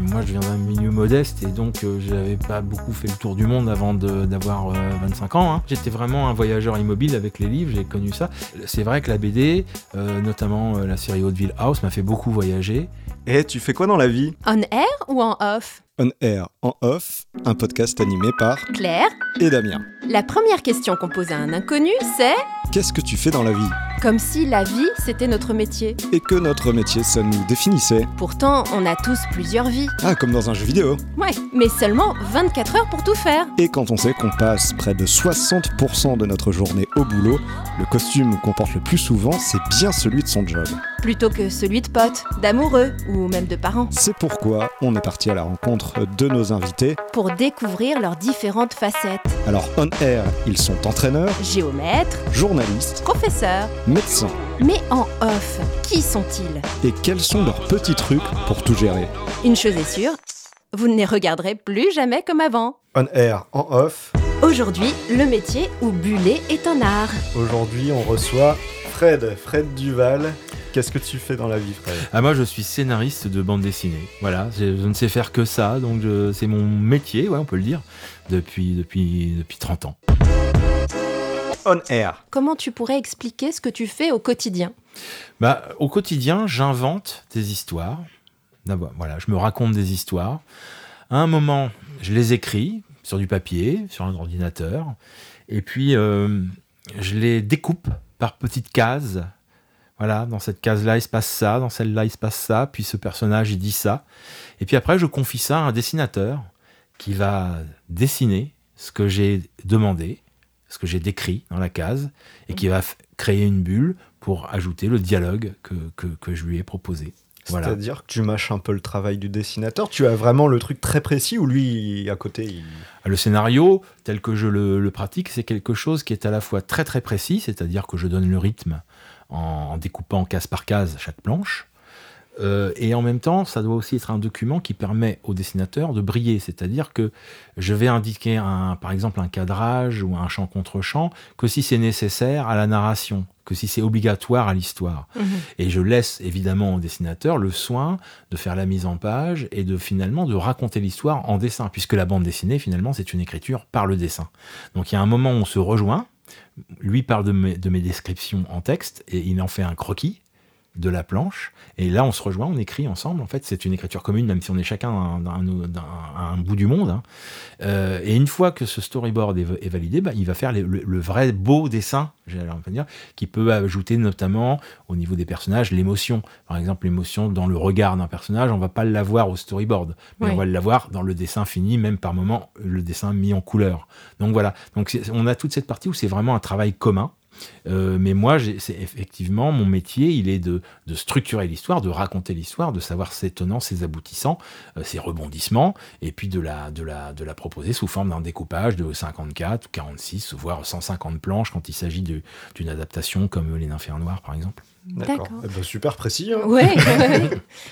Moi, je viens d'un milieu modeste et donc euh, j'avais pas beaucoup fait le tour du monde avant d'avoir 25 ans. hein. J'étais vraiment un voyageur immobile avec les livres, j'ai connu ça. C'est vrai que la BD, euh, notamment euh, la série Hauteville House, m'a fait beaucoup voyager. Et tu fais quoi dans la vie? On air ou en off? On Air, en off, un podcast animé par Claire et Damien. La première question qu'on pose à un inconnu, c'est Qu'est-ce que tu fais dans la vie? Comme si la vie, c'était notre métier. Et que notre métier, ça nous définissait. Pourtant, on a tous plusieurs vies. Ah, comme dans un jeu vidéo. Ouais, mais seulement 24 heures pour tout faire. Et quand on sait qu'on passe près de 60% de notre journée au boulot, le costume qu'on porte le plus souvent, c'est bien celui de son job. Plutôt que celui de potes, d'amoureux ou même de parents. C'est pourquoi on est parti à la rencontre de nos invités. Pour découvrir leurs différentes facettes. Alors, on air, ils sont entraîneurs, Géomètres, journalistes, professeurs. médecins. Mais en off, qui sont-ils? Et quels sont leurs petits trucs pour tout gérer? Une chose est sûre, vous ne les regarderez plus jamais comme avant. On air, en off. Aujourd'hui, le métier où buller est un art. Aujourd'hui, on reçoit Fred, Fred Duval. Qu'est-ce que tu fais dans la vie, Fred Ah, moi, je suis scénariste de bande dessinée. Voilà, je, je ne sais faire que ça, donc je- c'est mon métier, ouais, on peut le dire, depuis, depuis, depuis 30 ans. On air. Comment tu pourrais expliquer ce que tu fais au quotidien? Bah, au quotidien, j'invente des histoires. D'abord, voilà, je me raconte des histoires. À un moment, je les écris sur du papier, sur un ordinateur, et puis euh, je les découpe par petites cases. Voilà, dans cette case-là, il se passe ça, dans celle-là, il se passe ça, puis ce personnage, il dit ça. Et puis après, je confie ça à un dessinateur qui va dessiner ce que j'ai demandé, ce que j'ai décrit dans la case, et qui va créer une bulle pour ajouter le dialogue que, que, que je lui ai proposé. Voilà. C'est-à-dire que tu mâches un peu le travail du dessinateur. Tu as vraiment le truc très précis ou lui, à côté, il... Le scénario, tel que je le, le pratique, c'est quelque chose qui est à la fois très très précis, c'est-à-dire que je donne le rythme en, découpant case par case chaque planche. Euh, et en même temps, ça doit aussi être un document qui permet au dessinateur de briller, c'est-à-dire que je vais indiquer un, par exemple un cadrage ou un champ contre champ que si c'est nécessaire à la narration, que si c'est obligatoire à l'histoire. Et je laisse évidemment au dessinateur le soin de faire la mise en page et de finalement de raconter l'histoire en dessin, puisque la bande dessinée finalement c'est une écriture par le dessin. Donc il y a un moment où on se rejoint, lui parle de mes, de mes descriptions en texte et il en fait un croquis de la planche et là on se rejoint, on écrit ensemble. En fait c'est une écriture commune même si on est chacun à un bout du monde. hein. Euh, et une fois que ce storyboard est, est validé, bah, il va faire le, le- le vrai beau dessin, dire, qui peut ajouter notamment au niveau des personnages l'émotion. Par exemple, l'émotion dans le regard d'un personnage, on va pas l'avoir au storyboard, mais Oui. on va l'avoir dans le dessin fini, même par moment le dessin mis en couleur. Donc voilà. Donc on a toute cette partie où c'est vraiment un travail commun. Euh, mais moi, c'est effectivement mon métier, il est de, structurer l'histoire, de raconter l'histoire, de savoir ses tenants, ses aboutissants, euh, ses rebondissements, et puis de la, proposer sous forme d'un découpage de 54 ou 46, voire 150 planches quand il s'agit d'une adaptation comme Les Nymphéens Noirs, par exemple. D'accord. Eh ben, super précis. hein. Ouais. ouais.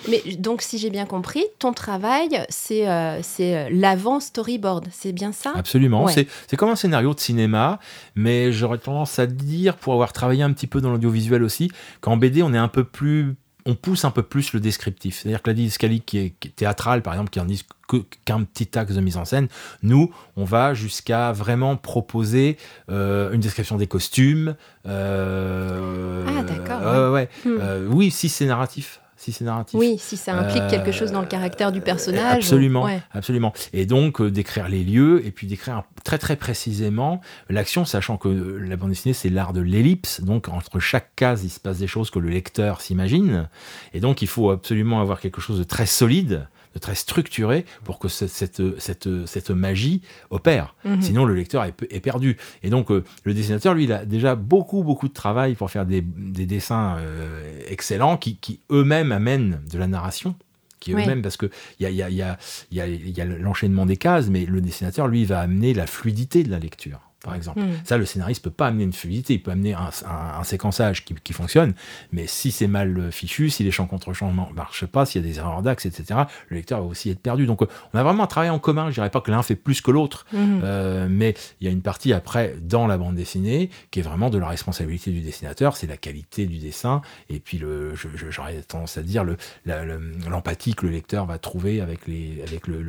Mais donc, si j'ai bien compris, ton travail, c'est euh, c'est euh, l'avant storyboard, c'est bien ça? Absolument. Ouais. C'est comme un scénario de cinéma, mais j'aurais tendance à dire, pour avoir travaillé un petit peu dans l'audiovisuel aussi, qu'en BD, on est un peu plus. On pousse un peu plus le descriptif. C'est-à-dire que la didascalie qui est, qui est théâtrale, par exemple, qui en dit que- qu'un petit axe de mise en scène, nous, on va jusqu'à vraiment proposer euh, une description des costumes. euh, Ah, d'accord, ouais. Hmm. Euh, oui, si c'est narratif. Si c'est narratif. Oui, si ça implique Euh, quelque chose dans le caractère du personnage. Absolument, ou- ouais. absolument. Et donc euh, d'écrire les lieux et puis d'écrire très très précisément l'action, sachant que la bande dessinée c'est l'art de l'ellipse, donc entre chaque case il se passe des choses que le lecteur s'imagine, et donc il faut absolument avoir quelque chose de très solide, de très structuré pour que cette, cette, cette, cette magie opère. Mhm. Sinon le lecteur est, pe- est perdu. Et donc euh, le dessinateur lui il a déjà beaucoup beaucoup de travail pour faire des, des dessins euh, excellents qui, qui eux-mêmes amènent de la narration qui Oui. eux-mêmes, parce qu'il y a, y a, y a, y a l'enchaînement des cases, mais le dessinateur, lui, va amener la fluidité de la lecture. Par exemple. Ça, le scénariste peut pas amener une fluidité, il peut amener un, séquençage qui, fonctionne, mais si c'est mal fichu, si les champs contre champs ne marchent pas, s'il y a des erreurs d'axe, etc., le lecteur va aussi être perdu. Donc, on a vraiment un travail en commun. Je dirais pas que l'un fait plus que l'autre, mais il y a une partie après dans la bande dessinée qui est vraiment de la responsabilité du dessinateur, c'est la qualité du dessin, et puis le, j'aurais tendance à dire l'empathie que le lecteur va trouver avec, les, avec le,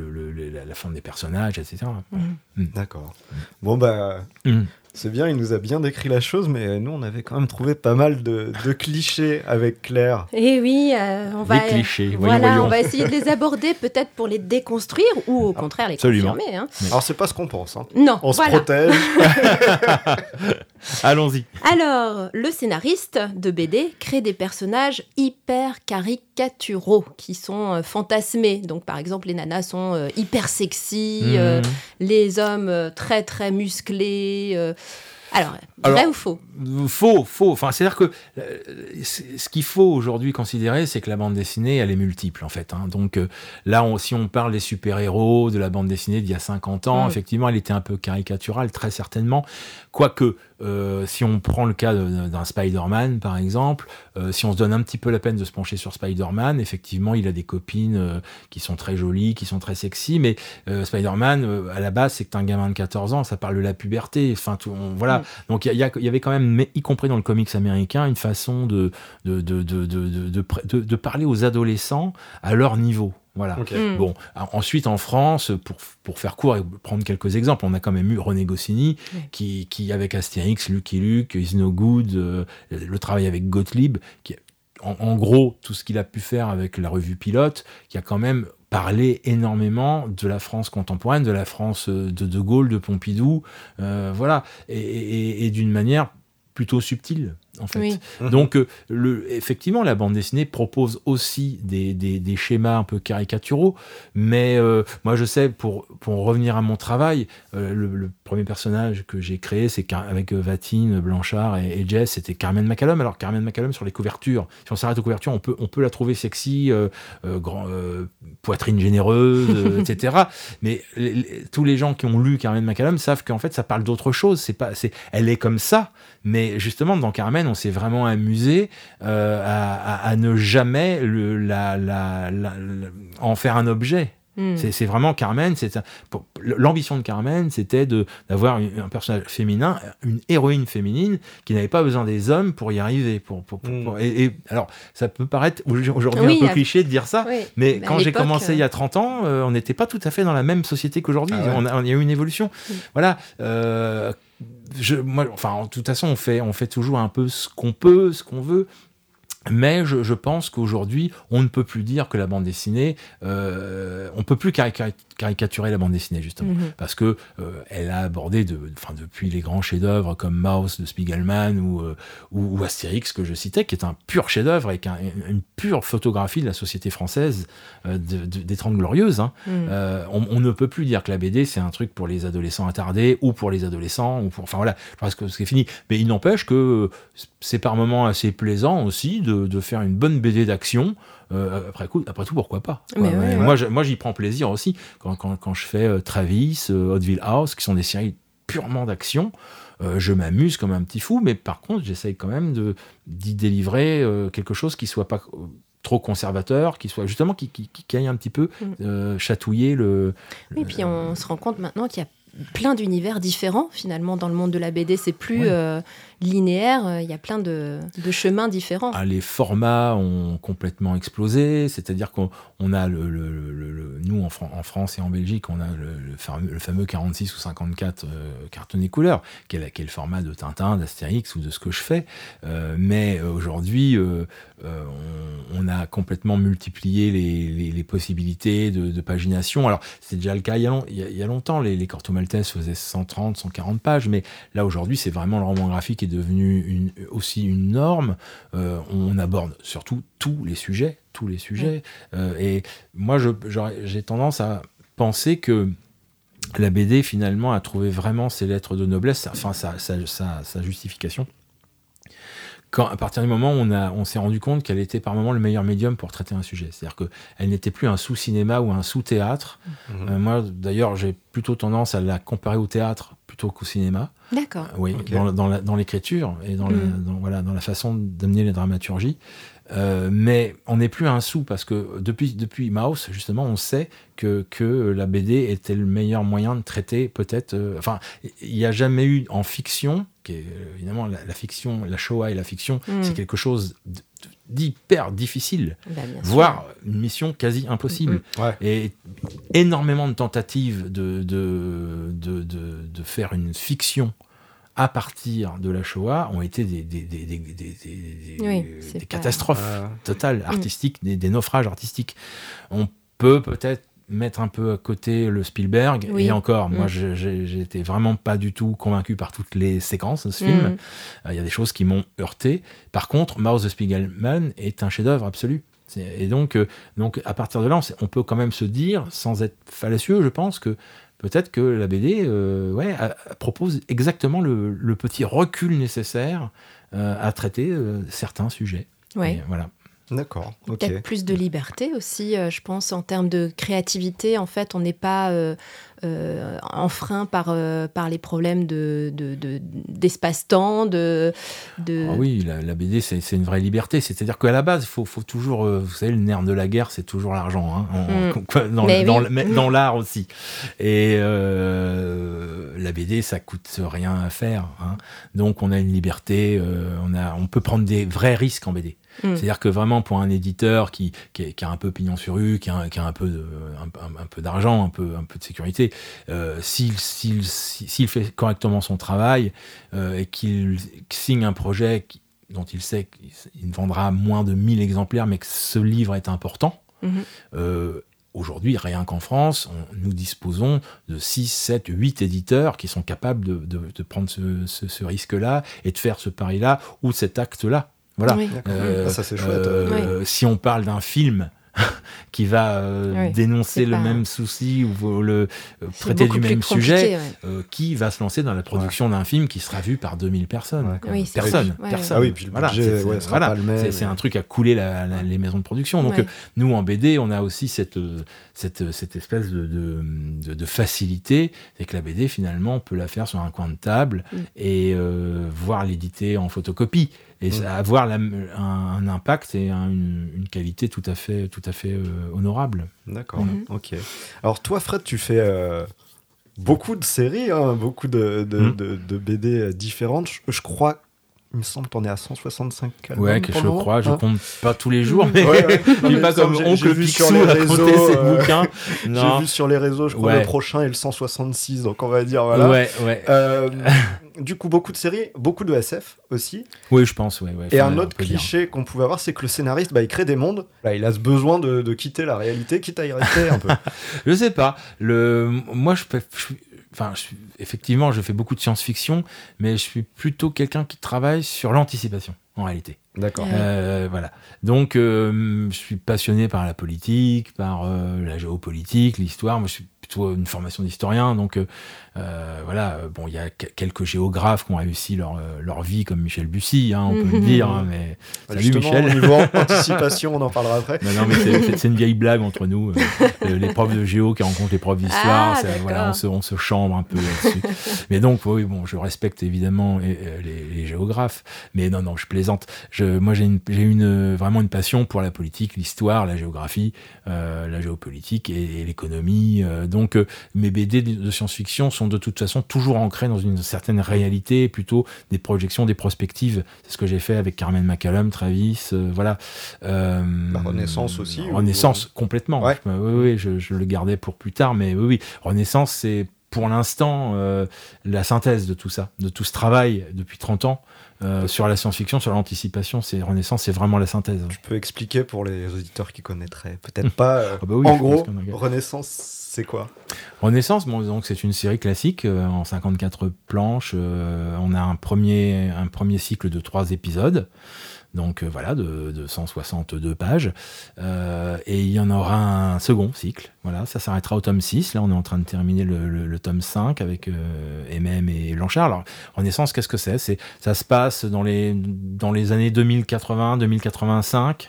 la, forme des personnages, etc. Mmh. Mmh. D'accord. Bon, bah, mmh. C'est bien, il nous a bien décrit la chose, mais nous, on avait quand même trouvé pas mal de, clichés avec Claire. Et eh oui, euh, on va, clichés, voilà, on va essayer de les aborder, peut-être pour les déconstruire ou au contraire les confirmer. Hein. Alors, c'est pas ce qu'on pense. Hein. Non, on se protège. Allons-y. Alors, le scénariste de BD crée des personnages hyper caricaturaux qui sont euh, fantasmés. Donc, par exemple, les nanas sont euh, hyper sexy, mhm. les hommes très très musclés. Alors, vrai ou faux Faux, faux. Enfin, c'est-à-dire que euh, ce qu'il faut aujourd'hui considérer, c'est que la bande dessinée, elle est multiple, en fait. Hein. Donc euh, là, si on parle des super-héros de la bande dessinée d'il y a 50 ans, mm. effectivement, elle était un peu caricaturale, très certainement. Quoique, euh, si on prend le cas d'un Spider-Man, par exemple, si on se donne un petit peu la peine de se pencher sur Spider-Man, effectivement, il a des copines qui sont très jolies, qui sont très sexy, mais Spider-Man, à la base, c'est un gamin de 14 ans, ça parle de la puberté. Enfin, tout, voilà. Donc il y, y, avait quand même mais y compris dans le comics américain, une façon de, de, de, de parler aux adolescents à leur niveau. Voilà. Hmm. Bon, ensuite en France, pour, pour, faire court et prendre quelques exemples, on a quand même eu René Goscinny qui, qui, avec Astérix, Lucky Luke, Is No Good, euh, le travail avec Gottlieb, qui, en, en, gros, tout ce qu'il a pu faire avec la revue Pilote, qui a quand même parlé énormément de la France contemporaine, de la France euh, de De Gaulle, de Pompidou, euh, voilà, et, d'une manière plutôt subtil en fait. Mhm. Donc, euh, le, effectivement, la bande dessinée propose aussi des, des, schémas un peu caricaturaux, mais euh, moi, je sais, pour, pour revenir à mon travail, euh, le, premier personnage que j'ai créé, c'est avec Vatine, Blanchard et, Jess, c'était Carmen McCallum. Alors, Carmen McCallum, sur les couvertures, si on s'arrête aux couvertures, on peut, on peut la trouver sexy, grand, poitrine généreuse, etc. Mais tous les gens qui ont lu Carmen McCallum savent qu'en fait, ça parle d'autre chose. C'est pas, c'est, elle est comme ça, mais justement, dans Carmen, on s'est vraiment amusé euh, à, ne jamais le, la, en faire un objet. Hmm. C'est vraiment Carmen. L'ambition de Carmen, c'était d'avoir un personnage féminin, une héroïne féminine qui n'avait pas besoin des hommes pour y arriver. Pour, hmm. et, alors, ça peut paraître aujourd'hui un peu cliché de dire ça, mais quand j'ai commencé il y a 30 euh, ans, euh, on n'était pas tout à fait dans la même société qu'aujourd'hui. Ah il y a eu une évolution. Hmm. Voilà je, moi, enfin, en toute façon, on fait, on fait toujours un peu ce qu'on peut, ce qu'on veut. Mais je, je pense qu'aujourd'hui, on ne peut plus dire que la bande dessinée, euh, on peut plus caricaturer la bande dessinée justement, mhm. parce que euh, elle a abordé, de, enfin depuis les grands chefs-d'œuvre comme Maus de Spiegelman ou, euh, ou, Astérix que je citais, qui est un pur chef-d'œuvre et une pure photographie de la société française euh, des Trente Glorieuses. Hein. Mhm. On, on, ne peut plus dire que la BD c'est un truc pour les adolescents attardés ou pour les adolescents ou pour, enfin voilà, parce que c'est fini. Mais il n'empêche que c'est par moments assez plaisant aussi de, de faire une bonne BD d'action. Euh, après, après tout, pourquoi pas Moi, moi j'y prends plaisir aussi quand, quand, quand je fais euh, Travis, euh, Hotville House, qui sont des séries purement d'action. je m'amuse comme un petit fou, mais par contre, j'essaye quand même de d'y délivrer quelque chose qui soit pas trop conservateur, qui soit justement qui, qui, qui aille un petit peu mm. chatouiller le. Et puis on se rend compte maintenant qu'il y a plein d'univers différents finalement dans le monde de la BD. C'est plus euh, linéaire, euh, il y a plein de, chemins différents. Ah, les formats ont complètement explosé, c'est-à-dire qu'on a le, nous en, France et en Belgique, on a le, fameux, 46 ou 54 euh, cartonné couleur, qui le format de Tintin, d'Astérix ou de ce que je fais. mais aujourd'hui, on, a complètement multiplié les, possibilités de, pagination. Alors c'est déjà le cas il y a, longtemps, les, les Maltese faisait 130, 140 pages, mais là aujourd'hui c'est vraiment le roman graphique est devenu une, aussi une norme. Euh, on aborde surtout tous les sujets, tous les sujets. Euh, et moi j'ai tendance à penser que la BD finalement a trouvé vraiment ses lettres de noblesse, enfin sa justification quand, à partir du moment où on, a, on s'est rendu compte qu'elle était par moment le meilleur médium pour traiter un sujet. C'est-à-dire qu'elle n'était plus un sous-cinéma ou un sous-théâtre. Mhm. Euh, moi, d'ailleurs, j'ai plutôt tendance à la comparer au théâtre plutôt qu'au cinéma. D'accord. oui, dans, l'écriture et dans, la, mm. voilà, dans la façon d'amener les dramaturgies. Euh, mais on n'est plus à un sou parce que depuis, depuis Mouse, justement, on sait que, que la BD était le meilleur moyen de traiter peut-être. Euh, enfin, il n'y a jamais eu en fiction, qui est évidemment la, fiction, la Shoah et la fiction, mm. c'est quelque chose d'hyper difficile, bah, voire une mission quasi impossible. Mm, mm. Et énormément de tentatives de, de, de, de, faire une fiction à partir de la Shoah ont été des, des, des, des catastrophes totales, artistiques, des, naufrages artistiques. On peut peut-être mettre un peu à côté le Spielberg. Et encore, moi, mm. j'étais vraiment pas du tout convaincu par toutes les séquences de ce film. Mm. Euh, il y a des choses qui m'ont heurté. Par contre, Mouse the Spiegelman est un chef-d'œuvre absolu. Et donc, euh, donc, à partir de là, on peut quand même se dire, sans être fallacieux, je pense, que peut-être que la BD euh, ouais, propose exactement le, petit recul nécessaire euh, à traiter euh, certains sujets. Ouais. voilà. D'accord. Peut-être plus de liberté aussi, je pense, en termes de créativité. En fait, on n'est pas euh, enfreint par, euh, par les problèmes de, d'espace-temps. De, de, ah oui, la, BD, c'est, une vraie liberté. C'est-à-dire qu'à la base, il faut, faut, toujours, euh, vous savez, le nerf de la guerre, c'est toujours l'argent, hein, dans, dans, l'art aussi. Et la BD, ça coûte rien à faire. Hein. Donc on a une liberté, on, a, on peut prendre des vrais risques en BD. Mm. C'est-à-dire que vraiment, pour un éditeur qui, qui, a un peu pignon sur rue, qui a, qui a un, peu de, un, peu d'argent, un peu, un peu de sécurité, euh, s'il fait correctement son travail euh, et qu'il signe un projet dont il sait qu'il ne vendra moins de 1000 exemplaires, mais que ce livre est important, mm-hmm. euh, Aujourd'hui, rien qu'en France, nous disposons de 6, 7, 8 éditeurs qui sont capables de, prendre ce risque-là et de faire ce pari-là ou cet acte-là. Voilà. Euh, ah, ça c'est chouette. Euh, si on parle d'un film qui va euh, dénoncer le même souci ou le traiter du même sujet, qui va se lancer dans la production d'un film qui sera vu par 2000 personnes. Personne. Personne. Ah oui, puis le voilà, c'est un truc à couler les maisons de production. Donc nous, en BD, on a aussi cette, cette, cette espèce de, de, de facilité, c'est que la BD, finalement, on peut la faire sur un coin de table mm. et voir l'éditer en photocopie et ça avoir un, impact et une, qualité tout à fait, tout à fait euh, honorable. D'accord, mhm. ok. Alors toi, Fred, tu fais euh, beaucoup de séries, hein, beaucoup de, de, de, BD différentes. Je, crois il me semble t'en es à 165 albums. Ouais, que je crois, je hein compte pas tous les jours, mais suis pas comme oncle vu sur les réseaux, euh, J'ai vu sur les réseaux, je crois le prochain est le 166, donc on va dire voilà. Ouais, ouais. Euh, du coup, beaucoup de séries, beaucoup de SF aussi. Oui, je pense, ouais. Et un autre cliché qu'on pouvait avoir, c'est que le scénariste, bah, il crée des mondes. Bah, il a ce besoin de, de, quitter la réalité, quitte à y rester un peu. je sais pas. Le... Moi, je, je, enfin, effectivement, je fais beaucoup de science-fiction, mais je suis plutôt quelqu'un qui travaille sur l'anticipation, en réalité. D'accord. Euh, voilà. Donc, euh, je suis passionné par la politique, par euh, la géopolitique, l'histoire. Moi, je suis plutôt une formation d'historien, donc euh, voilà, bon, il y a quelques géographes qui ont réussi leur, euh, leur vie, comme Michel Bussy, hein, on peut le dire. Hein, mais... Bah, salut Michel. Au niveau anticipation, on en parlera après. non, mais c'est une vieille blague entre nous. Euh, les profs de géo qui rencontrent les profs d'histoire, ah, voilà, on, se, on se chambre un peu là-dessus. mais donc, oui, bon, je respecte évidemment les, géographes, mais non, non, je plaisante. Je, moi, j'ai une, une, vraiment une passion pour la politique, l'histoire, la géographie, la géopolitique et, l'économie. donc, mes BD de science-fiction sont de toute façon toujours ancrés dans une certaine réalité, plutôt des projections, des prospectives. C'est ce que j'ai fait avec Carmen McCallum, Travis, euh, voilà. Euh, la Renaissance aussi. Renaissance, complètement. oui, oui, je, le gardais pour plus tard, mais oui, oui. Renaissance, c'est pour l'instant euh, la synthèse de tout ça, de tout ce travail depuis 30 ans. Sur la science-fiction, sur l'anticipation, c'est Renaissance, c'est vraiment la synthèse. Je peux expliquer pour les auditeurs qui connaîtraient peut-être pas. Ah bah en gros, Renaissance, c'est quoi? Renaissance, bon, donc c'est une série classique euh, en 54 planches. Euh, on a un premier, un premier cycle de trois épisodes. Donc euh, voilà, de, 162 pages. et il y en aura un second cycle. Voilà, ça s'arrêtera au tome 6. Là, on est en train de terminer le, tome 5 avec MM et Blanchard. Alors, Renaissance, qu'est-ce que c'est? Ça se passe dans les, dans les années 2080-2085.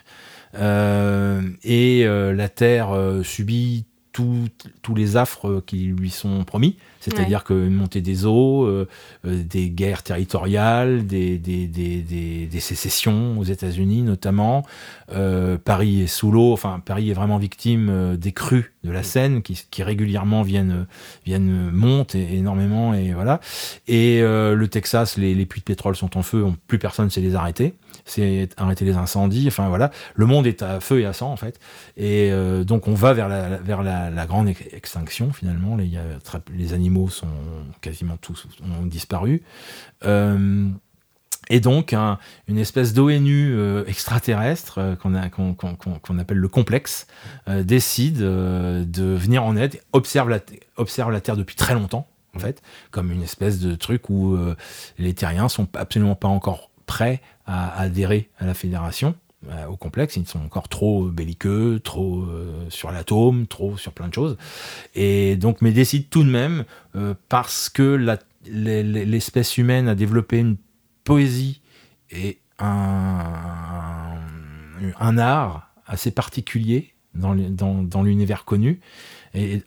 et la Terre subit tous les affres qui lui sont promis, c'est-à-dire que monter des eaux, euh, euh, des guerres territoriales, des, des, des, des sécessions aux États-Unis notamment. Euh, Paris est sous l'eau, enfin Paris est vraiment victime des crues de la Seine qui, qui régulièrement viennent, viennent montent énormément et voilà. Et le Texas, les, les, puits de pétrole sont en feu, plus personne ne sait les arrêter c'est arrêter les incendies. Enfin voilà, le monde est à feu et à sang en fait. Et euh, donc on va vers la, vers la, grande extinction finalement. Les, les, animaux sont quasiment tous ont disparu. Euh, et donc, une espèce d'ONU euh, extraterrestre qu'on appelle le complexe décide de venir en aide, observe la, observe la Terre depuis très longtemps, en fait, comme une espèce de truc où les terriens sont absolument pas encore prêts à adhérer à la fédération, euh, au complexe. Ils sont encore trop belliqueux, trop euh, sur l'atome, trop sur plein de choses. Et donc, mais décident tout de même, euh, parce que l'espèce humaine a développé une poésie et un, un art assez particulier dans, dans l'univers connu, et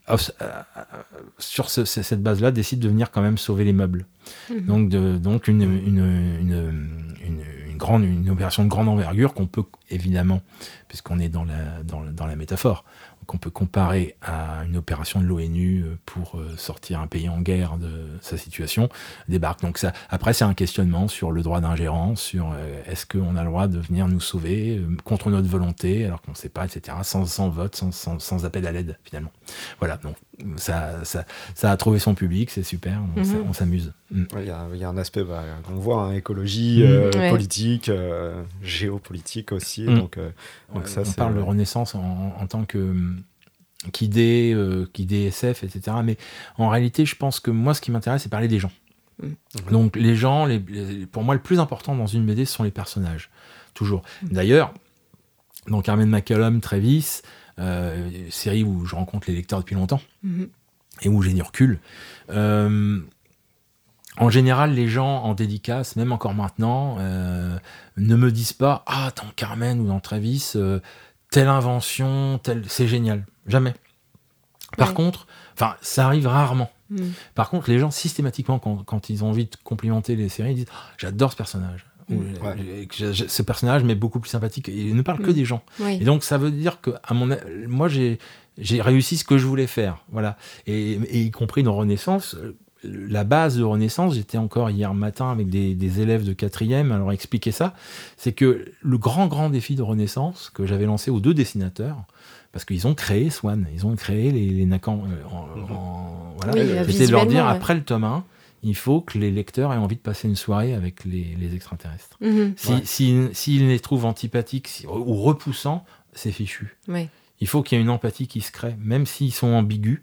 sur cette base-là, décide de venir quand même sauver les meubles. Mhm. Donc, de, donc une, une, une, une, une opération de grande envergure qu'on peut évidemment, puisqu'on est dans la métaphore, qu'on peut comparer à une opération de l'ONU euh, pour euh, sortir un pays en guerre de sa situation, débarque. Donc ça, après, c'est un questionnement sur le droit d'ingérence, sur euh, est-ce qu'on a le droit de venir nous sauver contre notre volonté, alors qu'on ne sait pas, etc., sans, sans vote, sans, sans, sans, appel à l'aide, finalement. Voilà, donc ça, ça, ça, a trouvé son public, c'est super, on mhm. s'amuse. Mm. Il y, y, a un aspect bah, qu'on voit, hein, écologie, mm. politique, géopolitique aussi. Mm. Donc, donc ça, on parle de renaissance en, en tant que qu'idée, euh, SF, etc. Mais en réalité, je pense que moi, ce qui m'intéresse, c'est parler des gens. Mm. Donc les gens, les, pour moi, le plus important dans une BD, ce sont les personnages. Toujours. Mm. D'ailleurs, dans Carmen McCallum, Travis, euh, série où je rencontre les lecteurs depuis longtemps, mm-hmm. et où j'ai du recul, euh, en général, les gens en dédicace, même encore maintenant, euh, ne me disent pas Ah, dans Carmen ou dans Travis, telle invention, telle... c'est génial. Jamais. Par contre, enfin, ça arrive rarement. Hmm. Par contre, les gens, systématiquement, quand, ils ont envie de complimenter les séries, ils disent ah, J'adore ce personnage. Hmm. ce personnage m'est beaucoup plus sympathique. il ne parle que hmm. des gens. Et donc, ça veut dire que, à mon, moi, j'ai réussi ce que je voulais faire. Voilà. Et, y compris dans Renaissance, la base de Renaissance, j'étais encore hier matin avec des, élèves de quatrième à leur expliquer ça, c'est que le grand, grand défi de Renaissance que j'avais lancé aux deux dessinateurs, parce qu'ils ont créé Swan, ils ont créé les, les Nacans. Euh, mhm. voilà. C'était de leur dire, après le tome 1, il faut que les lecteurs aient envie de passer une soirée avec les, extraterrestres. Mhm. S'ils si, les trouvent antipathiques ou repoussants, c'est fichu. Il faut qu'il y ait une empathie qui se crée, même s'ils sont ambigus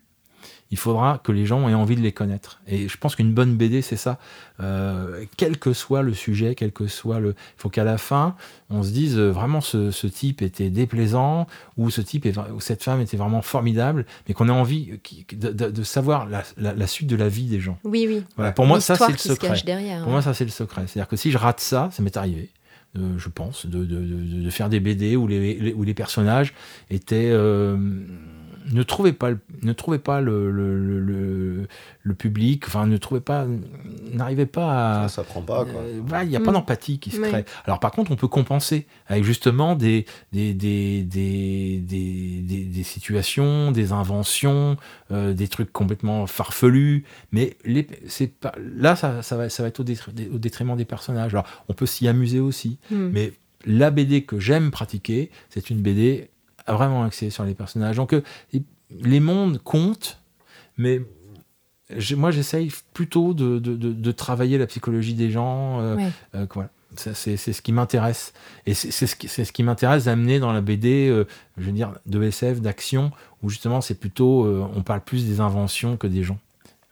il faudra que les gens aient envie de les connaître. Et je pense qu'une bonne BD, c'est ça. Euh, quel que soit le sujet, quel que soit le... Il faut qu'à la fin, on se dise euh, vraiment ce, type était déplaisant, ou ce type, est, ou cette femme était vraiment formidable, mais qu'on ait envie de, savoir la, suite de la vie des gens. Oui, oui. Voilà. Pour moi, ça, c'est le secret. Pour moi, ça, c'est le secret. C'est-à-dire que si je rate ça, ça m'est arrivé. Euh, je pense, de, faire des BD où les, où les personnages étaient ne trouvait pas, ne trouvait pas le, le, le, le, public, enfin ne trouvait pas, n'arrivait pas à. Ça, prend pas quoi. Euh, il n'y a pas mm. d'empathie qui se crée. Alors par contre, on peut compenser avec justement des des, des, des, des, des situations, des inventions, euh, des trucs complètement farfelus. Mais les, c'est pas, là, ça, ça, va, ça va être au, détriment des personnages. Alors on peut s'y amuser aussi, mm. mais la BD que j'aime pratiquer, c'est une BD vraiment axé sur les personnages. Donc euh, les mondes comptent, mais moi j'essaye plutôt de, de, travailler la psychologie des gens. Euh, euh, c'est ce qui m'intéresse. Et c'est ce qui, ce qui m'intéresse d'amener dans la BD, je veux dire, de SF, d'action, où justement c'est plutôt, on parle plus des inventions que des gens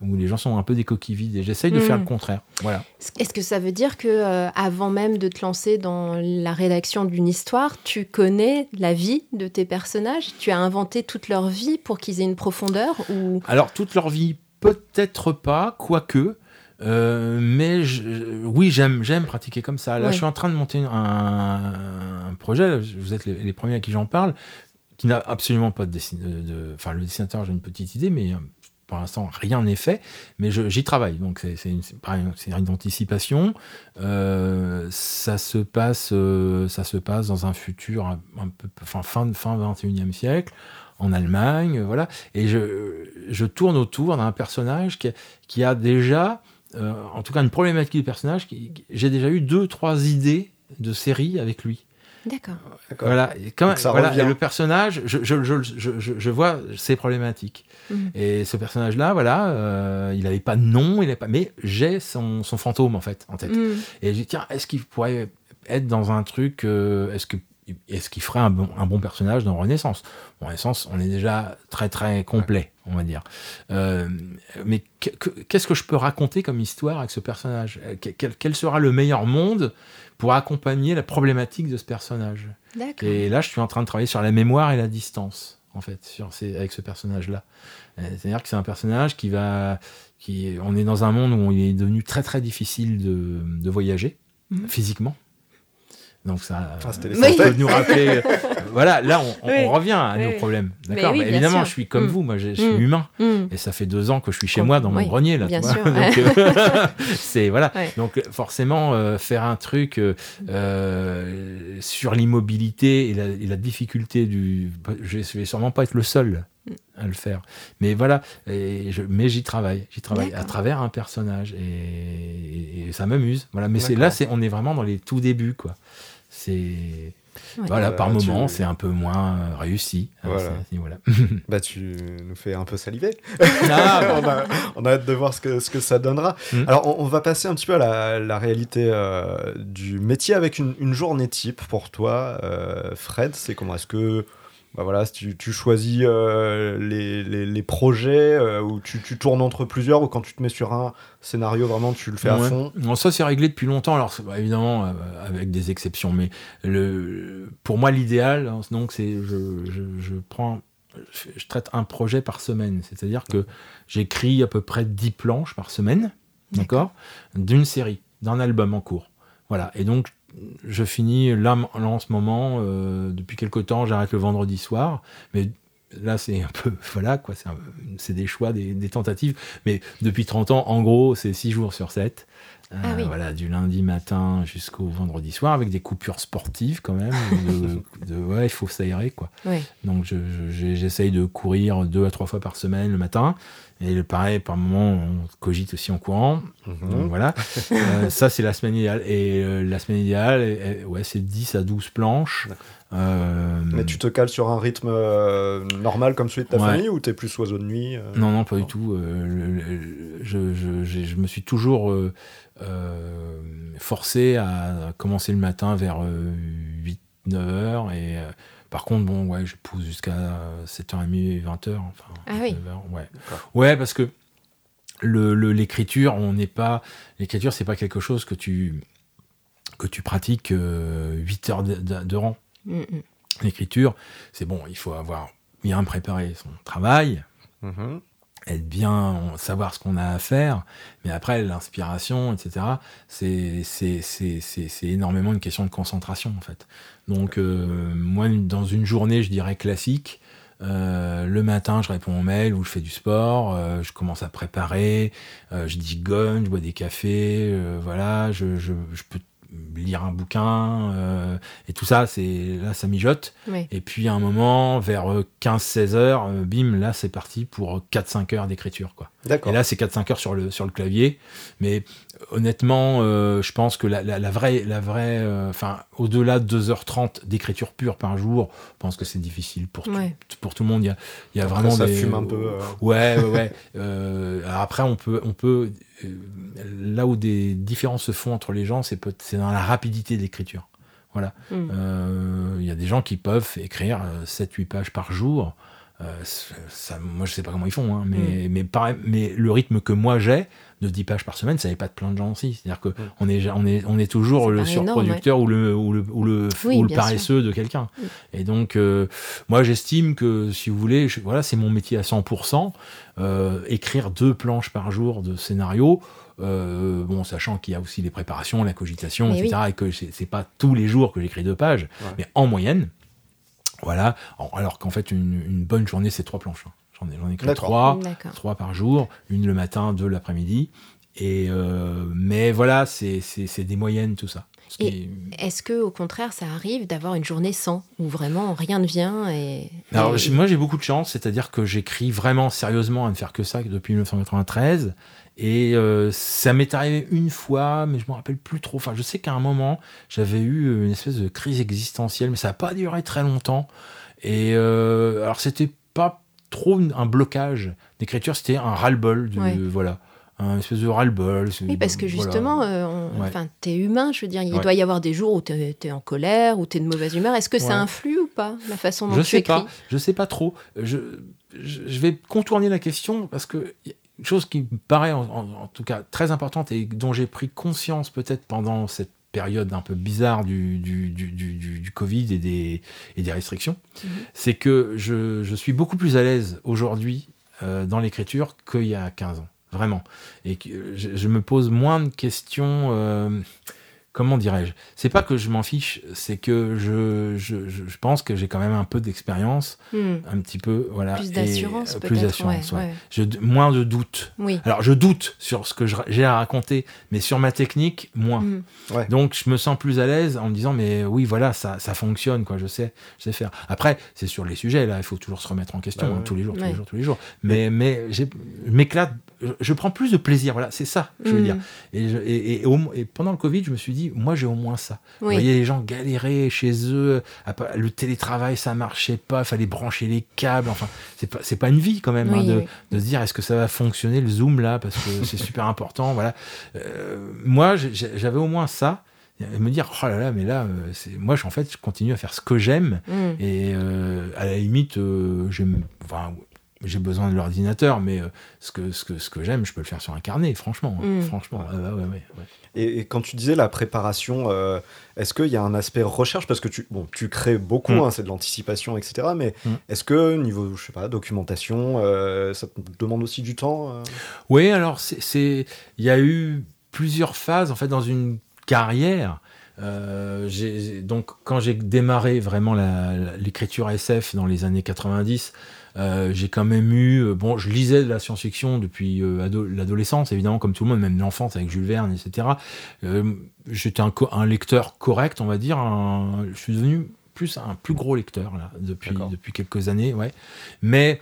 où les gens sont un peu des coquilles vides et j'essaye de faire le hmm. contraire. Voilà. Est-ce que ça veut dire que euh, avant même de te lancer dans la rédaction d'une histoire, tu connais la vie de tes personnages? Tu as inventé toute leur vie pour qu'ils aient une profondeur ou? Alors toute leur vie peut-être pas, quoique. Euh, mais oui, j'aime, j'aime pratiquer comme ça. Là, je suis en train de monter un, projet. Vous êtes les, les premiers à qui j'en parle qui n'a absolument pas de dessinateur. De, enfin, le dessinateur, j'ai une petite idée, mais euh, pour l'instant, rien n'est fait, mais j'y travaille. Donc, c'est une, une, anticipation. Euh, ça, se passe, euh, ça se passe dans un futur enfin, fin, fin 21e siècle, en Allemagne, voilà. Et je, tourne autour d'un personnage qui, a déjà, euh, en tout cas, une problématique de personnage. J'ai déjà eu deux, trois idées de série avec lui. D'accord. Voilà. Et quand, voilà. Et le personnage, je, je, je, je, vois ses problématiques. Mhm. Et ce personnage-là, voilà, euh, il n'avait pas de nom, il pas, mais j'ai son, son, fantôme en fait en tête. Mhm. Et je dis tiens, est-ce qu'il pourrait être dans un truc euh, Est-ce que est-ce qu'il ferait un bon, un bon, personnage dans Renaissance? Renaissance, on est déjà très très complet, on va dire. Euh, mais qu'est-ce que je peux raconter comme histoire avec ce personnage? Quel, quel, sera le meilleur monde? Pour accompagner la problématique de ce personnage. Et là, je suis en train de travailler sur la mémoire et la distance, en fait, sur avec ce personnage-là. Euh, c'est-à-dire que c'est un personnage qui va. Qui, on est dans un monde où il est devenu très très difficile de, de voyager, mhm. physiquement. Donc ça, ah, peut nous rappeler. voilà, là on, revient à nos problèmes. D'accord. évidemment, je suis comme mm. vous. Moi, je, suis mm. humain. Mm. Et ça fait deux ans que je suis chez moi dans mon grenier là. Bien sûr. Donc euh, c'est voilà. Donc forcément, euh, faire un truc euh, sur l'immobilité et la, difficulté du. Je vais sûrement pas être le seul à le faire. Mais voilà, et je, mais j'y travaille, j'y travaille à travers un personnage et, et ça m'amuse. Voilà, mais c'est là, c'est on est vraiment dans les tout débuts quoi. C'est voilà, par moment, c'est un peu moins euh, réussi. Voilà. bah, tu nous fais un peu saliver. Ah, on, a, hâte de voir ce que, ce que ça donnera. Hmm. Alors, on, va passer un petit peu à la, réalité euh, du métier avec une, une, journée type pour toi, euh, Fred. C'est comment? Est-ce que bah voilà, tu, tu choisis euh, les, les, projets euh, ou tu, tu, tournes entre plusieurs ou quand tu te mets sur un scénario, vraiment tu le fais à fond. Non, Ça, c'est réglé depuis longtemps, alors évidemment euh, avec des exceptions, mais le, pour moi, l'idéal, hein, donc c'est je, je, je, prends. Je traite un projet par semaine, c'est-à-dire que j'écris à peu près 10 planches par semaine, d'accord. D'une série, d'un album en cours. Voilà, et donc je finis là, en ce moment, euh, depuis quelque temps, j'arrête le vendredi soir, mais là c'est un peu, voilà quoi, c'est des choix, des, tentatives, mais depuis 30 ans, en gros, c'est 6 jours sur 7. Euh, ah voilà, du lundi matin jusqu'au vendredi soir, avec des coupures sportives quand même. de, ouais, il faut s'aérer quoi. Donc j'essaye de courir deux à trois fois par semaine le matin. Et le pareil, par moment, on cogite aussi en courant. Mhm. Donc voilà. Euh, ça, c'est la semaine idéale. Et euh, la semaine idéale, ouais, c'est 10 à 12 planches. Euh, Mais tu te cales sur un rythme normal comme celui de ta famille ou t'es plus oiseau de nuit Non, non, pas du tout. Je, je, je, me suis toujours forcé à commencer le matin vers 8-9 heures et par contre, bon, ouais, je pousse jusqu'à 7h30, 20h. Enfin, ah oui. ouais. ouais, parce que l'écriture, on n'est pas. L'écriture, c'est pas quelque chose que tu, que tu pratiques 8 euh, heures de, rang. Mm. L'écriture, c'est bon, il faut avoir bien préparé son travail. Mm-hmm être bien, savoir ce qu'on a à faire, mais après l'inspiration, etc., c'est énormément une question de concentration en fait. Donc euh, moi, dans une journée, je dirais classique, euh, le matin, je réponds aux mails ou je fais du sport, euh, je commence à préparer, je dis gomme, je bois des cafés, voilà, je, je, je peux lire un bouquin euh, et tout ça c'est là ça mijote. Et puis à un moment vers 15-16 euh, heures euh, bim là c'est parti pour 4-5 heures d'écriture quoi. Et là c'est 4-5 heures sur le, sur le clavier. Mais honnêtement je pense que la, la, vraie la vraie enfin au-delà de 2h30 d'écriture pure par jour je pense que c'est difficile pour, tout, pour tout le monde. Il y a, il y a vraiment ça fume un peu ouais ouais, ouais. après on peut on peut là où des différences se font entre les gens, c'est dans la rapidité d'écriture. Voilà. Hmm. Euh, il y a des gens qui peuvent écrire 7-8 euh, pages par jour. Euh, ça, moi, je sais pas comment ils font, hein, mais, hmm. mais, mais le rythme que moi j'ai, de 10 pages par semaine, ça n'est pas de plein de gens aussi. C'est-à-dire qu'on hmm. on est, on est, on est toujours le surproducteur ou le, ou le, ou le, ou le paresseux de quelqu'un. Et donc, moi, j'estime que, si vous voulez, voilà, c'est mon métier à 100%. écrire deux planches par jour de scénario, euh, bon, sachant qu'il y a aussi les préparations, la cogitation, etc., et que c'est pas tous les jours que j'écris deux pages, mais en moyenne, Voilà. Alors qu'en fait, une, bonne journée, c'est trois planches. Hein. J'en ai, écrit trois, trois par jour, une le matin, deux l'après-midi. Et euh, mais voilà, c'est des moyennes, tout ça. est-ce que au contraire, ça arrive d'avoir une journée sans, où vraiment rien ne vient et, Alors moi, j'ai beaucoup de chance, c'est-à-dire que j'écris vraiment sérieusement à ne faire que ça depuis 1993. Et euh, ça m'est arrivé une fois, mais je me rappelle plus trop. Enfin, je sais qu'à un moment, j'avais eu une espèce de crise existentielle, mais ça n'a pas duré très longtemps. Et euh, alors, c'était pas trop un blocage d'écriture, c'était un ras-le-bol. Voilà un espèce de ras-le-bol. Oui, parce que justement, euh, enfin, tu es humain, je veux dire, il doit y avoir des jours où tu es, en colère, où tu es de mauvaise humeur. Est-ce que ça influe ou pas, la façon dont je tu sais écris? pas, Je sais pas trop. Je, je, vais contourner la question parce que une chose qui me paraît en, tout cas très importante et dont j'ai pris conscience peut-être pendant cette période un peu bizarre du, du, du, du, Covid et des, et des restrictions, mhm. c'est que je, je, suis beaucoup plus à l'aise aujourd'hui euh, dans l'écriture qu'il y a 15 ans vraiment. Et que je, me pose moins de questions. Euh, comment dirais-je? C'est pas que je m'en fiche, c'est que je, je, je, pense que j'ai quand même un peu d'expérience, hmm. un petit peu, voilà. Plus d'assurance, euh, Plus d'assurance, ouais, Je, moins de doute. Oui. Alors, je doute sur ce que j'ai à raconter, mais sur ma technique, moins. Hmm. Donc, je me sens plus à l'aise en me disant, mais oui, voilà, ça, ça fonctionne, quoi, je sais, je sais faire. Après, c'est sur les sujets, là, il faut toujours se remettre en question, bah hein, tous les jours, tous les jours, tous les jours. Mais, mais je m'éclate je prends plus de plaisir. Voilà, c'est ça, je veux mm. dire. Et, et, pendant le Covid, je me suis dit, moi, j'ai au moins ça. Vous voyez les gens galérer chez eux, le télétravail, ça marchait pas, il fallait brancher les câbles. Enfin, c'est pas, pas une vie quand même hein, de, se dire, est-ce que ça va fonctionner le Zoom là, parce que c'est super important. Voilà. Euh, moi, j'avais au moins ça et me dire oh là là mais là euh, c'est moi en fait je continue à faire ce que j'aime mm. et euh, à la limite j'aime enfin j'ai besoin de l'ordinateur, mais euh, ce que, ce que, ce que j'aime, je peux le faire sur un carnet, franchement. Hein. Mm. franchement et, quand tu disais la préparation, euh, est-ce qu'il y a un aspect recherche? Parce que tu, bon, tu crées beaucoup, mm. hein, c'est de l'anticipation, etc. Mais mm. est-ce que niveau, je sais pas, documentation, euh, ça te demande aussi du temps Oui, alors il y a eu plusieurs phases en fait dans une carrière. donc quand j'ai démarré vraiment l'écriture SF dans les années 90, euh, j'ai quand même eu, euh, bon, je lisais de la science-fiction depuis euh, l'adolescence, évidemment, comme tout le monde, même l'enfance avec Jules Verne, etc. J'étais un, un, lecteur correct, on va dire. je suis devenu plus un plus gros lecteur là, depuis, depuis quelques années, ouais. Mais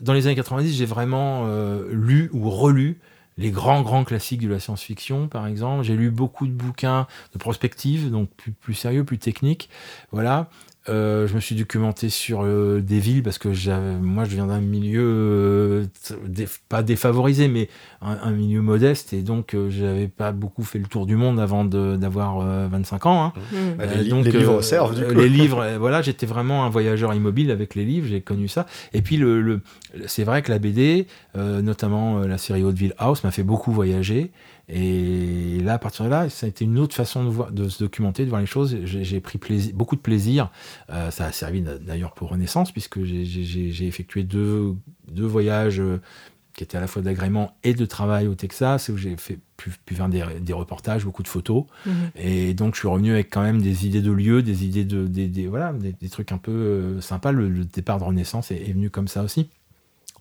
dans les années 90, j'ai vraiment lu ou relu les grands, grands classiques de la science-fiction, par exemple. J'ai lu beaucoup de bouquins de prospective, donc plus, plus sérieux, plus techniques. Voilà. Euh, je me suis documenté sur euh, des villes parce que moi je viens d'un milieu euh, pas défavorisé mais un, milieu modeste et donc j'avais pas beaucoup fait le tour du monde avant d'avoir 25 ans. Hein. Mmh. Bah, les, donc, les, livres servent du coup. Les livres, voilà, j'étais vraiment un voyageur immobile avec les livres, j'ai connu ça. Et puis le, c'est vrai que la BD, notamment la série Hauteville House, m'a fait beaucoup voyager. Et là, à partir de là, ça a été une autre façon de, voir, de se documenter, de voir les choses. J'ai pris plaisir, beaucoup de plaisir. Euh, ça a servi d'ailleurs pour Renaissance, puisque j'ai effectué deux, deux voyages euh, qui étaient à la fois d'agrément et de travail au Texas, où j'ai pu, pu, faire des, des, reportages, beaucoup de photos. Mhm. Et donc, je suis revenu avec quand même des idées de lieux, des idées de. Des, voilà, des, trucs un peu euh, sympas. Le, départ de Renaissance est, est, venu comme ça aussi.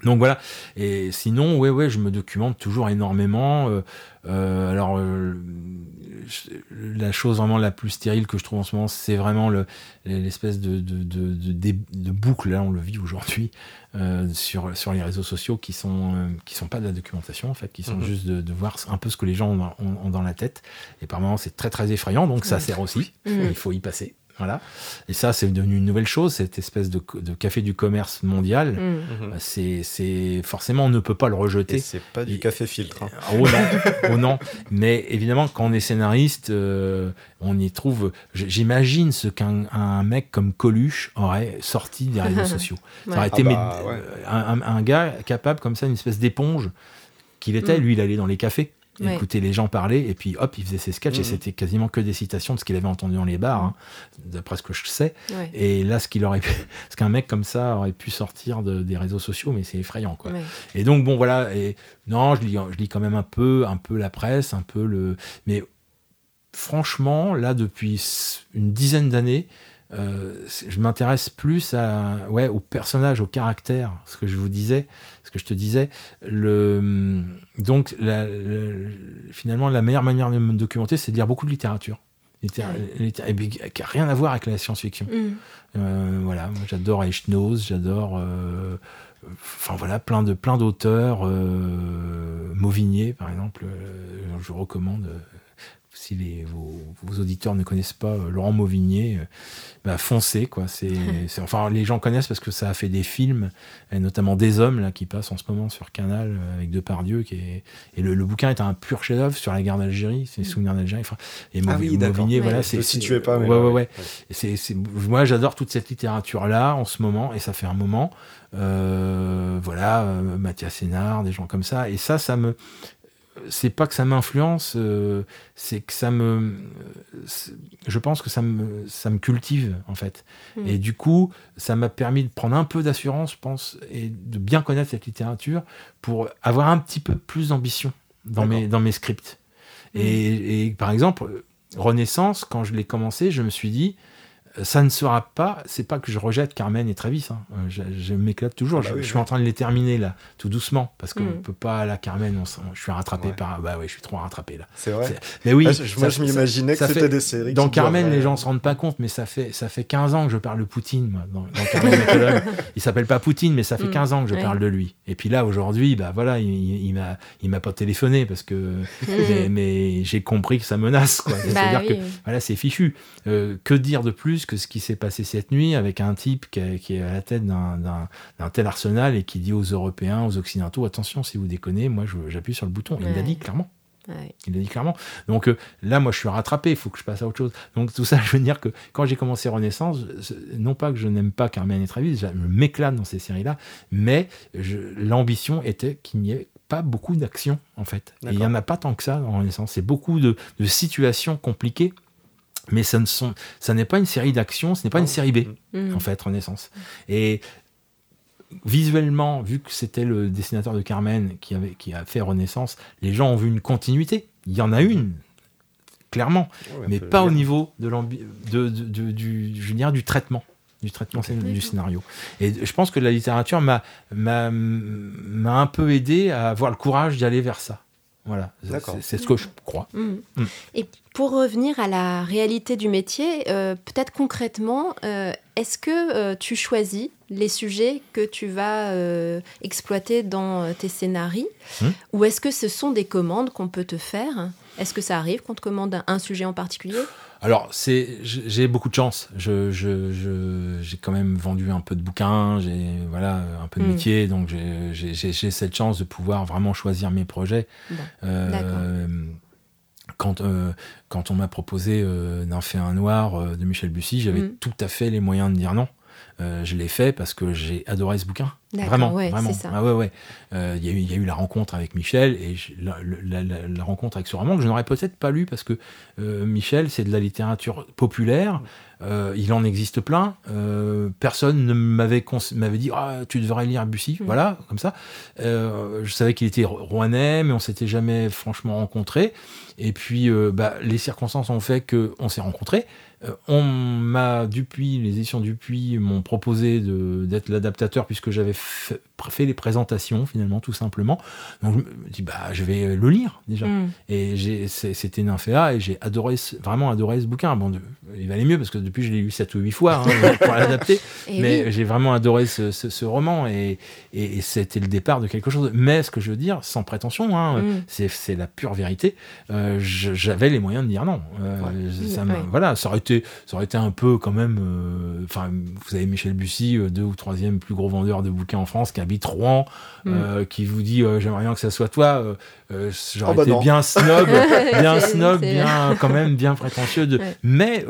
Donc voilà. Et sinon, ouais, ouais, je me documente toujours énormément. Euh, euh, alors, euh, la chose vraiment la plus stérile que je trouve en ce moment, c'est vraiment l'espèce de, de, de, boucle, là, on le vit aujourd'hui, sur, sur les réseaux sociaux qui sont, qui sont pas de la documentation, en fait, qui sont mhm. juste de, voir un peu ce que les gens ont, dans la tête. Et par moments, c'est très, très effrayant, donc ça sert aussi. Il faut y passer. Voilà. Et ça, c'est devenu une nouvelle chose, cette espèce de, café du commerce mondial. Mm. Mhm. Euh, c'est forcément, on ne peut pas le rejeter. C'est pas du café filtre. Hein. Oh non, oh non. Mais évidemment, quand on est scénariste, euh, on y trouve. J'imagine ce qu'un mec comme Coluche aurait sorti des réseaux sociaux. Ça aurait été ah bah, un, gars capable comme ça, une espèce d'éponge qu'il était. Mm. Lui, il allait dans les cafés écouter les gens parler, et puis hop, il faisait ses sketchs, et mhm. c'était quasiment que des citations de ce qu'il avait entendu dans les bars, hein, d'après ce que je sais. Et là, ce qu'il aurait pu, ce qu'un mec comme ça aurait pu sortir de, des réseaux sociaux, mais c'est effrayant, quoi. Et donc, bon, voilà, et non, je lis, je lis quand même un peu, un peu la presse, un peu le. Mais franchement, là, depuis une dizaine d'années, je m'intéresse plus à, ouais, au personnage, au caractère, ce que je vous disais, que je te disais. Le, donc, finalement, la meilleure manière de me documenter, c'est de lire beaucoup de littérature. Littérature, qui n'a rien à voir avec la science-fiction. Mm. voilà, j'adore Eichnose, j'adore enfin voilà, plein de plein d'auteurs, euh, Mauvigné par exemple, euh, je vous recommande. Euh, si les, vos, auditeurs ne connaissent pas euh, Laurent Mauvigné, bah foncez quoi. C'est, enfin les gens connaissent parce que ça a fait des films, et notamment des hommes là qui passent en ce moment sur Canal avec Depardieu qui est et le, bouquin est un pur chef-d'œuvre sur la guerre d'Algérie, c'est les souvenirs d'Algérie. Enfin, et ah Mauvigné, voilà, c'est si tu pas. Ouais, ouais, ouais. C'est, moi j'adore toute cette littérature là en ce moment et ça fait un moment. Euh, voilà, euh, Mathias Sénard, des gens comme ça. Et ça, ça me. C'est pas que ça m'influence, euh, c'est que ça me. Je pense que ça me, ça me cultive, en fait. Hmm. Et du coup, ça m'a permis de prendre un peu d'assurance, je pense, et de bien connaître cette littérature pour avoir un petit peu plus d'ambition dans mes, dans mes scripts. Hmm. Et, et, par exemple, Renaissance, quand je l'ai commencé, je me suis dit, ça ne sera pas, c'est pas que je rejette Carmen et Travis, hein. euh, je, m'éclate toujours, ah bah je, suis en train de les terminer là, tout doucement, parce qu'on ne mm. peut pas, la Carmen, je suis rattrapé par, bah oui, je suis trop rattrapé là. C'est vrai. Mais oui. Ah, moi, je m'imaginais que c'était des séries. Dans Carmen, les gens se rendent pas compte, mais ça fait, ça fait 15 ans que je parle de Poutine, moi, dans, Carmen Il s'appelle pas Poutine, mais ça fait 15 mm. ans que je parle de lui. Et puis là, aujourd'hui, bah voilà, il, m'a, il m'a pas téléphoné parce que, mm. mais, j'ai compris que ça menace, quoi. Bah C'est-à-dire que, voilà, c'est fichu. Euh, que dire de plus que ce qui s'est passé cette nuit avec un type qui, est à la tête d'un tel arsenal et qui dit aux Européens, aux Occidentaux, attention, si vous déconnez, moi j'appuie sur le bouton. Il l'a dit clairement. Il l'a dit clairement. Donc euh, là, moi, je suis rattrapé, il faut que je passe à autre chose. Donc tout ça, je veux dire que quand j'ai commencé Renaissance, non pas que je n'aime pas Carmen et Travis, je m'éclate dans ces séries-là, mais l'ambition était qu'il n'y ait pas beaucoup d'action, en fait. Et il n'y en a pas tant que ça dans Renaissance. C'est beaucoup de, de situations compliquées mais ça ne sont, ça n'est pas une série d'actions, ce n'est pas une série B, mm. en fait, Renaissance. Et visuellement, vu que c'était le dessinateur de Carmen qui, avait, qui a fait Renaissance, les gens ont vu une continuité. Il y en a une, clairement, mais pas au niveau de, de, de, du, je veux du traitement du traitement du scénario. Et je pense que la littérature m'a un peu aidé à avoir le courage d'y aller vers ça. Voilà, c'est ce que je crois. Mm. Mm. Et pour revenir à la réalité du métier, euh, peut-être concrètement, euh, est-ce que euh, tu choisis les sujets que tu vas exploiter dans tes scénarios mm. Ou est-ce que ce sont des commandes qu'on peut te faire? Est-ce que ça arrive qu'on te commande un sujet en particulier? Alors, c'est, j'ai beaucoup de chance. Je, j'ai quand même vendu un peu de bouquins, j'ai voilà, un peu de mm. métier, donc j'ai, cette chance de pouvoir vraiment choisir mes projets. Euh, quand, euh, quand on m'a proposé euh, d'un fait un noir de Michel Bussy, j'avais mm. tout à fait les moyens de dire non. Euh, je l'ai fait parce que j'ai adoré ce bouquin. Vraiment, vraiment. Ah ouais, ouais. Euh, il y, a eu la rencontre avec Michel et la, rencontre avec ce roman que je n'aurais peut-être pas lu parce que euh, Michel, c'est de la littérature populaire. il en existe plein. personne ne m'avait m'avait dit ah tu devrais lire Bussy, mm. voilà comme ça. je savais qu'il était rouennais, mais on s'était jamais franchement rencontrés. Et puis bah, les circonstances ont fait qu'on s'est rencontrés. Euh, on m'a, Dupuis, les éditions Dupuis m'ont proposé d'être l'adaptateur puisque j'avais fait, les présentations finalement tout simplement. Donc je me dis bah je vais le lire déjà. Mm. Et c'était Nymphéa et j'ai adoré vraiment adoré ce bouquin. Bon, il valait mieux parce que depuis je l'ai lu 7 ou 8 fois hein, pour l'adapter. Mais j'ai vraiment adoré ce, roman et, c'était le départ de quelque chose. Mais ce que je veux dire, sans prétention, hein, mm. c'est la pure vérité. Euh, j'avais les moyens de dire non. Euh, ça, Voilà, ça aurait ça aurait été un peu quand même. Euh, enfin, vous avez Michel Bussy, euh, deux ou troisième plus gros vendeur de bouquins en France, qui habite Rouen, mm. euh, qui vous dit j'aimerais bien que ça soit toi. J'aurais oh, bah été bien snob, bien snob, bien quand même bien prétentieux. De... Mais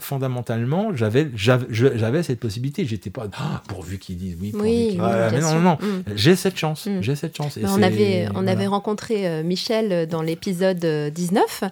fondamentalement, j'avais j'avais cette possibilité. J'étais pas ah, pourvu qu'ils disent oui. oui, mais non, non, non. Mm. J'ai cette chance. Mm. J'ai cette chance. Et bah, on avait on avait rencontré Michel dans l'épisode 19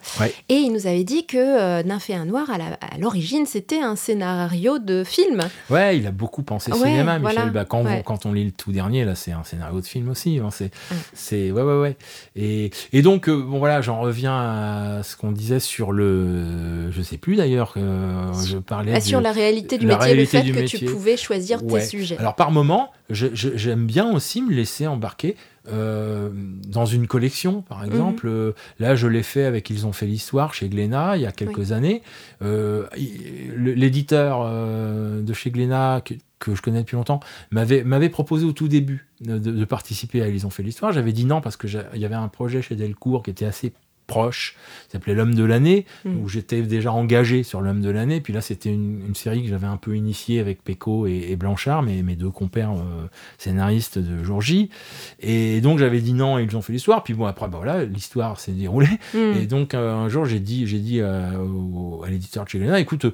et il nous avait dit que Nymphéa Noir à la, à l'origine, c'était un scénario de film. Ouais, il a beaucoup pensé cinéma, Michel. Bah, quand, quand, on lit le tout dernier, là, c'est un scénario de film aussi. Hein, c'est, c'est, ouais, ouais, ouais. Et, et donc, euh, bon, voilà, j'en reviens à ce qu'on disait sur le. Je sais plus d'ailleurs, euh, je parlais. Ah, sur la réalité du métier, le fait que tu pouvais choisir tes sujets. Alors, par moment, j'aime bien aussi me laisser embarquer euh, dans une collection, par mhm. exemple. Euh, là, je l'ai fait avec Ils ont fait l'histoire chez Glénat il y a quelques années. Euh, l'éditeur de chez Glénat, que, je connais depuis longtemps, m'avait proposé au tout début de, de participer à Ils ont fait l'histoire. J'avais dit non parce qu'il y avait un projet chez Delcourt qui était assez proche, s'appelait L'homme de l'année, hmm. où j'étais déjà engagé sur L'homme de l'année. Puis là, c'était une, série que j'avais un peu initiée avec Péco et, Blanchard, mes, mes deux compères euh, scénaristes de jour J. Et donc, j'avais dit non, et ils ont fait l'histoire. Puis bon, après, bah, voilà, l'histoire s'est déroulée. Hmm. Et donc, euh, un jour, j'ai dit, j'ai dit à, à l'éditeur de chez Glénat, écoute,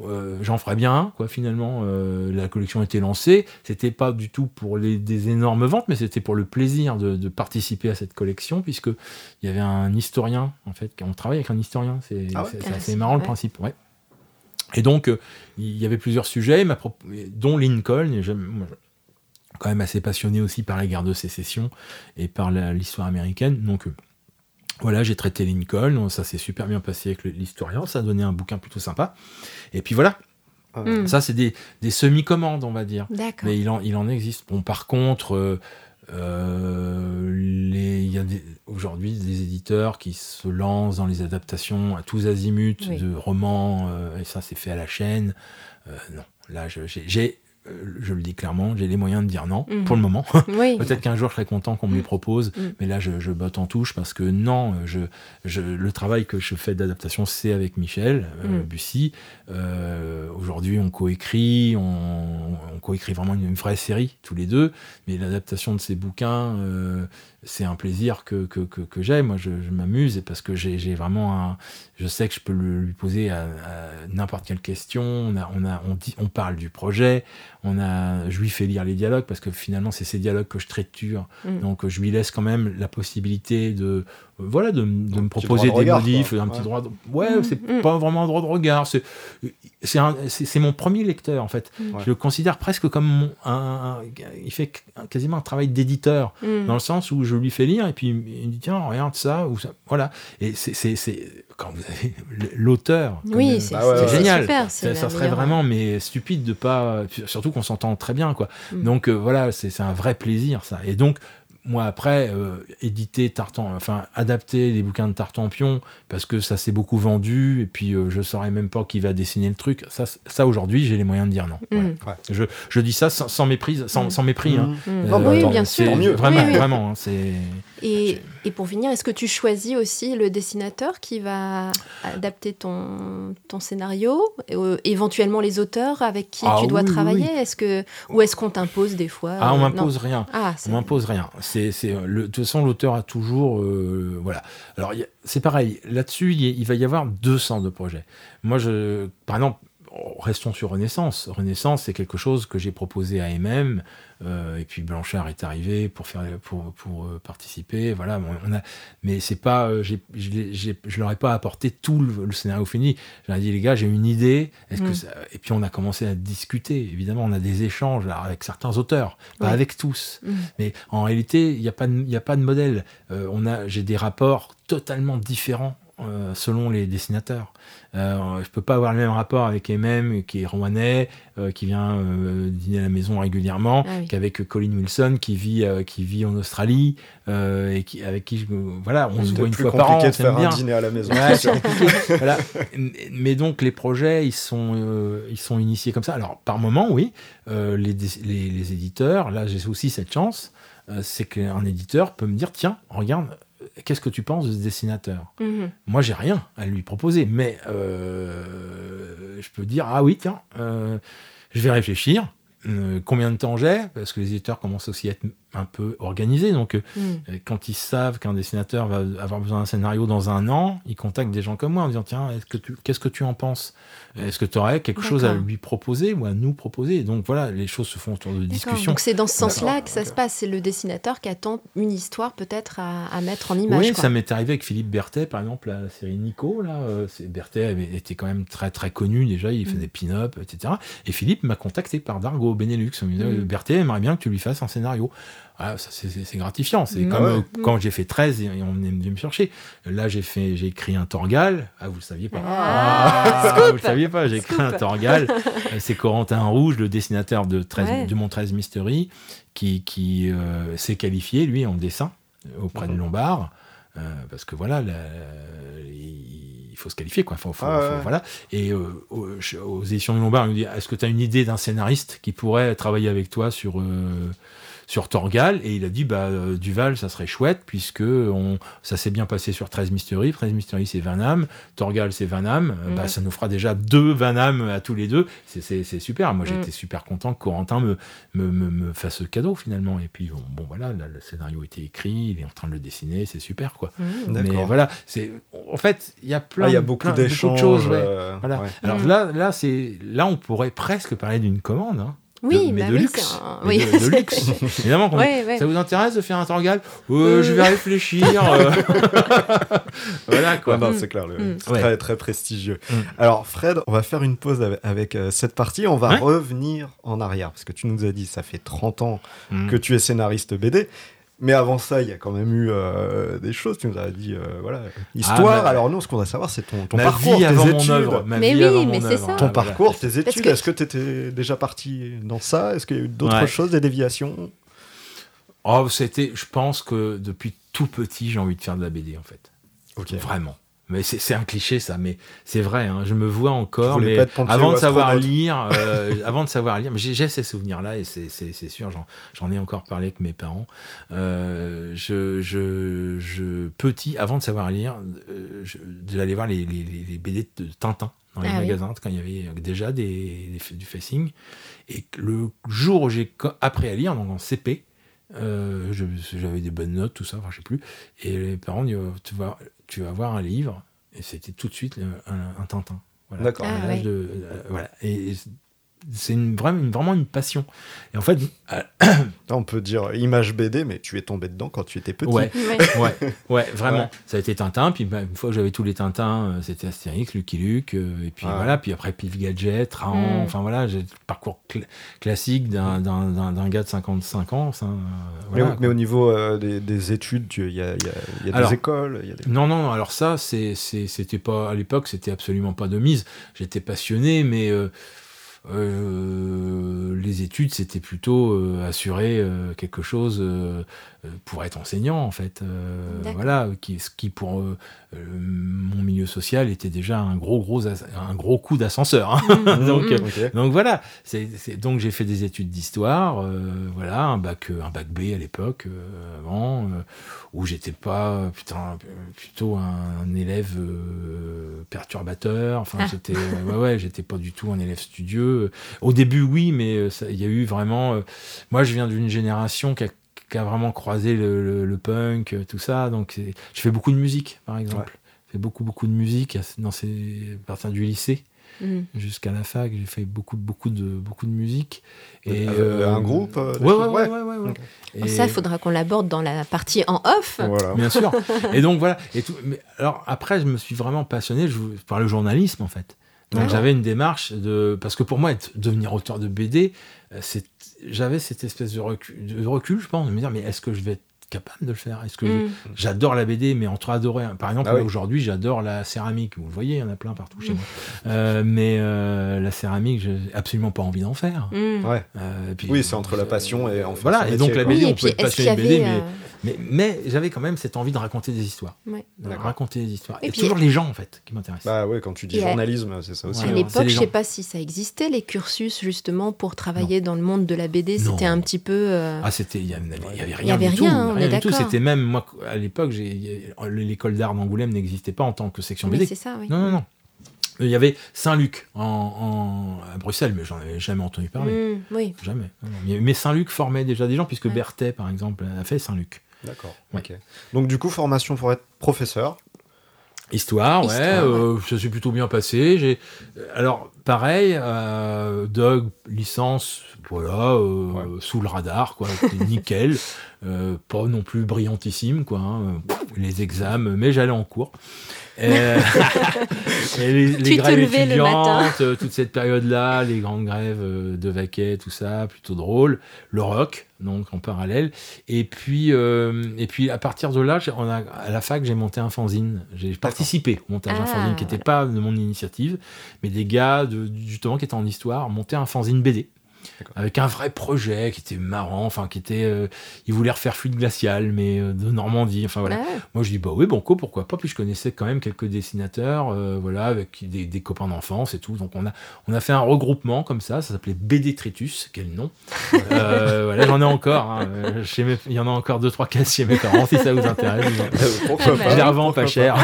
euh, j'en ferais bien quoi finalement. Euh, la collection était lancée. C'était pas du tout pour les, des énormes ventes mais c'était pour le plaisir de, participer à cette collection puisque il y avait un historien en fait on travaille avec un historien. C'est ah ah, assez marrant le principe ouais. Et donc euh, il y avait plusieurs sujets. Dont Lincoln quand même assez passionné aussi par la guerre de sécession et par l'histoire américaine. Donc voilà, j'ai traité Lincoln, ça s'est super bien passé avec l'historien, ça a donné un bouquin plutôt sympa. Et puis voilà. Hmm. Ça, c'est des, semi-commandes, on va dire. Mais il en, il en existe. Bon, par contre, euh, euh, il y a aujourd'hui des éditeurs qui se lancent dans les adaptations à tous azimuts de romans, euh, et ça, c'est fait à la chaîne. non, là, j'ai je le dis clairement, j'ai les moyens de dire non mhm. pour le moment. Peut-être qu'un jour je serai content qu'on me les mhm. propose, mhm. mais là je, je, botte en touche parce que non, je, je, le travail que je fais d'adaptation c'est avec Michel euh, Bussy. Euh, aujourd'hui on coécrit, on, on coécrit vraiment une, vraie série tous les deux, mais l'adaptation de ces bouquins, c'est un plaisir que, que, que, j'ai. Moi, je, m'amuse parce que j'ai vraiment un. Je sais que je peux lui poser à, n'importe quelle question. On, a, on, a, on, dit, on parle du projet. On a, je lui fais lire les dialogues parce que finalement, c'est ces dialogues que je traiture. Mm. Donc, je lui laisse quand même la possibilité de, voilà, de, de me proposer des modifs, un petit droit. De... Ouais, mm. c'est mm. pas vraiment un droit de regard. C'est c'est mon premier lecteur en fait. Je le considère presque comme un, il fait quasiment un travail d'éditeur dans le sens où je je lui fais lire et puis il me dit tiens regarde ça ou ça voilà. Et c'est quand vous avez l'auteur oui c'est bah génial. Ça, serait vraiment mais stupide de pas surtout qu'on s'entend très bien quoi. Mm. donc euh, voilà c'est un vrai plaisir ça. Et donc moi après euh, éditer Tartan enfin adapter les bouquins de Tartampion parce que ça s'est beaucoup vendu et puis euh, je saurais même pas qui va dessiner le truc. Ça ça aujourd'hui j'ai les moyens de dire non. Mm. je, je, dis ça sans, sans méprise sans, mm. sans mépris hein. mm. Euh, oui, bien sûr. Mieux. vraiment vraiment hein, c'est et, et, pour finir est-ce que tu choisis aussi le dessinateur qui va adapter ton, ton scénario éventuellement les auteurs avec qui ah tu dois travailler? est-ce que ou est-ce qu'on t'impose des fois? Ah on m'impose rien. Ah, on m'impose rien c'est, de toute façon, l'auteur a toujours. Euh, voilà. Alors, c'est pareil. Là-dessus, il, va y avoir 200 de projets. Moi, je, par exemple, restons sur Renaissance. Renaissance, c'est quelque chose que j'ai proposé à MM, euh, et puis Blanchard est arrivé pour faire, pour, pour euh, participer. Voilà, on a, mais c'est pas, euh, je leur ai pas apporté tout le, scénario fini. J'ai dit les gars, j'ai une idée. Est-ce que mm. et puis on a commencé à discuter. Évidemment, on a des échanges avec certains auteurs, pas avec tous. Mm. Mais en réalité, il n'y a pas, il a pas de modèle. on a, j'ai des rapports totalement différents selon les dessinateurs. Euh, je peux pas avoir le même rapport avec MM qui est rouennais, euh, qui vient euh, dîner à la maison régulièrement, ah qu'avec Colin Wilson qui vit qui vit en Australie et qui avec qui je, voilà on se voit une fois par an. de faire un dîner à la maison. voilà. Mais donc les projets ils sont ils sont initiés comme ça. Alors par moment oui, les, les, les, éditeurs là j'ai aussi cette chance c'est qu'un éditeur peut me dire tiens regarde qu'est-ce que tu penses de ce dessinateur? Mhm. Moi, j'ai rien à lui proposer, mais euh, je peux dire ah oui, tiens, euh, je vais réfléchir. Euh, combien de temps j'ai? Parce que les éditeurs commencent aussi à être un peu organisé. Donc, mm. quand ils savent qu'un dessinateur va avoir besoin d'un scénario dans un an, ils contactent des gens comme moi en disant Tiens, qu'est-ce que tu en penses? Est-ce que tu aurais quelque chose à lui proposer ou à nous proposer? Donc voilà, les choses se font autour de discussions. Donc c'est dans ce sens-là que ça se passe. C'est le dessinateur qui attend une histoire peut-être à, mettre en image. Oui, ça m'est arrivé avec Philippe Berthet, par exemple, la série Nico. Là, euh, Berthet avait été quand même très très connu déjà, il faisait mm. pin-up, etc. Et Philippe m'a contacté par Dargo Benelux. Il me disait, mm. Berthet aimerait bien que tu lui fasses un scénario. Ah, c'est gratifiant. C'est comme euh, quand j'ai fait 13 et, on est venu me chercher. Là, j'ai fait, j'ai écrit un Torgal. Ah, vous le saviez pas. Ah, ah vous le saviez pas. J'ai écrit un Torgal. Euh, c'est Corentin Rouge, le dessinateur de, 13, de mon 13 Mystery, qui, qui euh, s'est qualifié, lui, en dessin auprès de Lombard. parce que voilà, il faut se qualifier, quoi. Ah, voilà. Et aux, éditions de Lombard, il me dit Est-ce que tu as une idée d'un scénariste qui pourrait travailler avec toi sur sur Torgal et il a dit bah euh, Duval ça serait chouette puisque on, ça s'est bien passé sur 13 Mystery 13 Mystery c'est Vanham Torgal c'est Vanham euh, bah, mhm. ça nous fera déjà deux Vanham à tous les deux. C'est super. Moi mhm. j'étais super content que Corentin me, me, me, fasse ce cadeau finalement. Et puis bon, voilà le scénario a été écrit il est en train de le dessiner c'est super quoi. Mhm. mais voilà c'est en fait il y a plein ah, il y a beaucoup, de choses euh, voilà. alors là là c'est là on pourrait presque parler d'une commande hein. Oui, mais bah de, luxe. Oui. De, luxe. Évidemment, ça vous intéresse de faire un Torgal euh, Je vais réfléchir. Euh. voilà quoi. c'est clair, mm. très, très prestigieux. Mm. Alors, Fred, on va faire une pause avec, euh, cette partie. On va revenir en arrière parce que tu nous as dit ça fait 30 ans mm. que tu es scénariste BD. Mais avant ça, il y a quand même eu euh, des choses. Tu nous as dit, euh, voilà, histoire. Ah, Alors nous, ce qu'on va savoir, c'est ton, ton parcours, tes études. mais oui, mais c'est ça. Ton parcours, tes études. Est-ce que tu étais déjà parti dans ça? Est-ce qu'il y a eu d'autres choses, des déviations? Oh, c'était. Je pense que depuis tout petit, j'ai envie de faire de la BD en fait. Ok. Vraiment. Mais c'est un cliché ça, mais c'est vrai. Hein, je me vois encore. Mais avant de savoir lire, euh, avant de savoir lire, mais j'ai ces souvenirs-là et c'est sûr. J'en ai encore parlé avec mes parents. Euh, je, je, je, petit, avant de savoir lire, euh, j'allais voir les, les, les, BD de Tintin dans les ah magasins quand il y avait déjà des, du facing. Et le jour où j'ai appris à lire, donc en CP, j'avais des bonnes notes, tout ça, enfin, je sais plus. Et les parents disent, tu vas, tu vas voir un livre, et c'était tout de suite un, un Tintin. Voilà. D'accord. Ah, euh, voilà. Et, c'est une, vraiment, une, vraiment une passion. Et en fait, on peut dire image BD, mais tu es tombé dedans quand tu étais petit. Ouais, ouais, ouais, vraiment. Ça a été Tintin, puis bah, une fois que j'avais tous les Tintins, euh, c'était Astérix, Lucky Luke, euh, et puis voilà, puis après Pif Gadget, Tran, mm. enfin voilà, j'ai le parcours classique d'un gars de 55 ans. Ça, euh, mais, au niveau des, études, il y a, y a, des écoles y a des... Non, non, alors ça, c'était pas, à l'époque, c'était absolument pas de mise. J'étais passionné, mais euh, les études, c'était plutôt euh, assurer euh, quelque chose pour être enseignant, en fait. voilà, qui, ce qui pour mon milieu social était déjà un gros, gros, un gros coup d'ascenseur. Hein. Mmh. donc, mmh. donc voilà, c'est, donc j'ai fait des études d'histoire, voilà, un bac, un bac B à l'époque, avant, où j'étais pas, putain, plutôt un, élève perturbateur. Enfin, ah. j'étais, ouais, ouais, j'étais pas du tout un élève studieux. Au début, oui, mais euh, il y a eu vraiment. Euh, moi, je viens d'une génération qui a, vraiment croisé le, punk, euh, tout ça. Donc, je fais beaucoup de musique, par exemple. Je fais beaucoup, beaucoup de musique dans ces, à partir du lycée. Mm. jusqu'à la fac. J'ai fait beaucoup, beaucoup, de, beaucoup de musique. Et, un groupe ouais, ouais, ouais, Et... Ça, il faudra qu'on l'aborde dans la partie en off. Bien sûr. et donc, voilà. Et tout, mais, alors, après, je me suis vraiment passionné par le journalisme, en fait. Donc j'avais une démarche de parce que pour moi être, devenir auteur de BD, euh, j'avais cette espèce de recul, de recul, je pense, de me dire mais est-ce que je vais capable de le faire Est-ce que mm. j'adore la BD, mais entre adorer, par exemple, ah aujourd'hui, j'adore la céramique. Vous le voyez, il y en a plein partout chez mm. moi. Euh, mais euh, la céramique, j'ai absolument pas envie d'en faire. Mm. Ouais. oui, c'est entre la passion et en fait. Voilà. Et donc la BD, on peut être passionné de BD, mais mais, mais j'avais quand même cette envie de raconter des histoires. De raconter des histoires. Et, toujours les gens, en fait, qui m'intéressent. Bah ouais, quand tu dis journalisme, c'est ça aussi. À hein. l'époque, je sais pas si ça existait, les cursus, justement, pour travailler dans le monde de la BD. C'était un petit peu. Euh, ah, c'était. Il n'y avait, rien. Il y avait rien, rien, du tout. C'était même, moi, à l'époque, l'école d'art d'Angoulême n'existait pas en tant que section BD. C'est ça, oui. Non, non, non. Il y avait Saint-Luc en, à Bruxelles, mais j'en avais jamais entendu parler. Mmh, oui. Jamais. Mais Saint-Luc formait déjà des gens, puisque Berthet, par exemple, a fait Saint-Luc. D'accord. Donc, du coup, formation pour être professeur Histoire, ouais, euh, ça s'est plutôt bien passé. J'ai, alors pareil, euh, Doug licence, voilà, euh, sous le radar, quoi, nickel, pas non plus brillantissime, quoi. Hein, les examens, mais j'allais en cours. Euh, et, les, grèves étudiantes, euh, toute cette période-là, les grandes grèves euh, de vaquet, tout ça, plutôt drôle. Le rock, donc en parallèle. Et puis, et puis à partir de là, on a, à la fac, j'ai monté un fanzine. J'ai participé au montage d'un fanzine qui n'était ah. pas de mon initiative, mais des gars de, justement qui étaient en histoire, montaient un fanzine BD avec un vrai projet qui était marrant, enfin qui était, euh, il voulait refaire Fluide glacial, mais euh, de Normandie, enfin voilà. Moi je dis bah oui Banco, pourquoi pas, puis je connaissais quand même quelques dessinateurs, euh, voilà, avec des, copains d'enfance et tout, donc on a, on a fait un regroupement comme ça, ça s'appelait BD Tritus, quel nom. voilà, j'en ai encore, hein, il y en a encore deux trois cases chez mes parents si ça vous intéresse. Je les revends pas cher.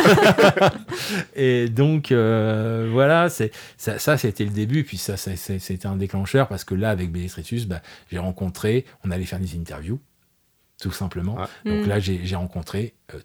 et donc voilà, c'est ça, ça c'était le début, puis ça, ça c'était un déclencheur parce que là avec Bélétritus, bah, j'ai rencontré, on allait faire des interviews, tout simplement. Donc mm. là, j'ai rencontré euh,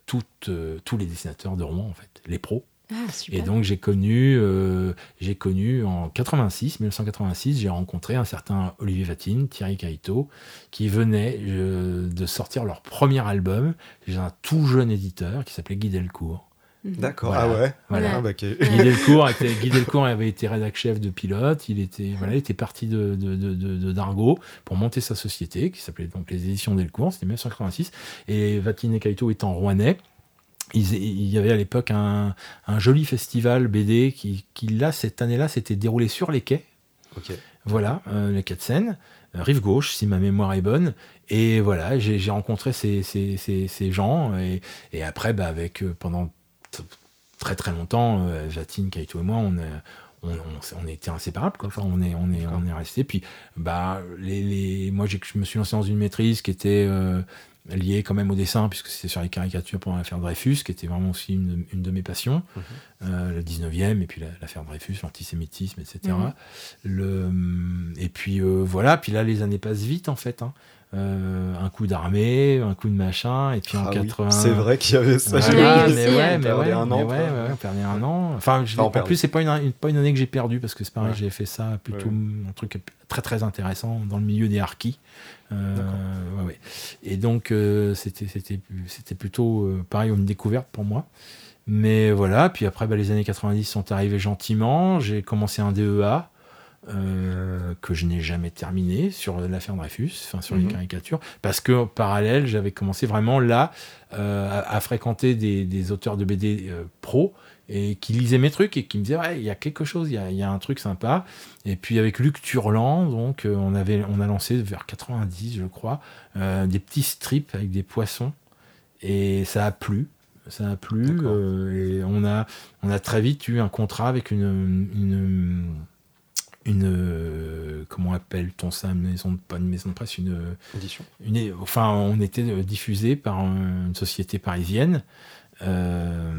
euh, tous les dessinateurs de romans, en fait, les pros. Ah, et donc j'ai connu, euh, j'ai connu en 86, 1986, j'ai rencontré un certain Olivier Vatine, Thierry Caïto, qui venaient de sortir leur premier album. J'ai un tout jeune éditeur qui s'appelait Guy Delcourt. Mhm. D'accord, ah ouais. Voilà. Ah, bah, Guy, Delcourt était, Guy Delcourt avait été rédac chef de pilote, il était, voilà, il était parti de, de, de, d'Argo pour monter sa société qui s'appelait donc les éditions Delcourt, c'était 1986. Et Vatine et Kaito étant rouennais, il y avait à l'époque un, un, joli festival BD qui, qui là, cette année-là, s'était déroulé sur les quais. Voilà, euh, les quais de Seine, euh, rive gauche, si ma mémoire est bonne. Et voilà, j'ai rencontré ces, ces, ces, ces gens. Et, et, après, bah, avec, euh, pendant très très longtemps, euh, Jatine, Kaito et moi, on, on, on, était inséparables. Quoi. Enfin, on est, on est, on est restés. Puis, bah, les, les... moi, je me suis lancé dans une maîtrise qui était euh, liée quand même au dessin, puisque c'était sur les caricatures pendant l'affaire Dreyfus, qui était vraiment aussi une, une de mes passions. Euh, le 19e, et puis l'affaire Dreyfus, l'antisémitisme, etc. Mhm. Le, et puis voilà, puis là, les années passent vite, en fait. Hein. Euh, un coup d'armée, un coup de machin, et puis en 80. Ah c'est vrai qu'il y avait ça. Ouais, mais ouais, mais ouais, an. Ouais, on perdait un an. Enfin, en plus, c'est pas une, pas une année que j'ai perdue parce que c'est pareil, j'ai fait ça plutôt un truc très très intéressant dans le milieu des harkis. Euh, et donc, euh, c'était c'était plutôt pareil, une découverte pour moi. Mais voilà, puis après, bah, les années 90 sont arrivées gentiment. J'ai commencé un DEA. Euh, que je n'ai jamais terminé sur l'affaire Dreyfus, enfin sur les mhm. caricatures, parce que en parallèle, j'avais commencé vraiment là euh, à, fréquenter des, auteurs de BD euh, pro et qui lisaient mes trucs et qui me disaient ouais il y a quelque chose, il y a, un truc sympa. Et puis avec Luc Turland, donc on avait on a lancé vers 90 je crois des petits strips avec des poissons et ça a plu ça a plu et on a on a très vite eu un contrat avec une, une une euh, comment appelle-t-on ça une maison pas une maison de presse une édition. une enfin on était diffusé par une société parisienne. Euh,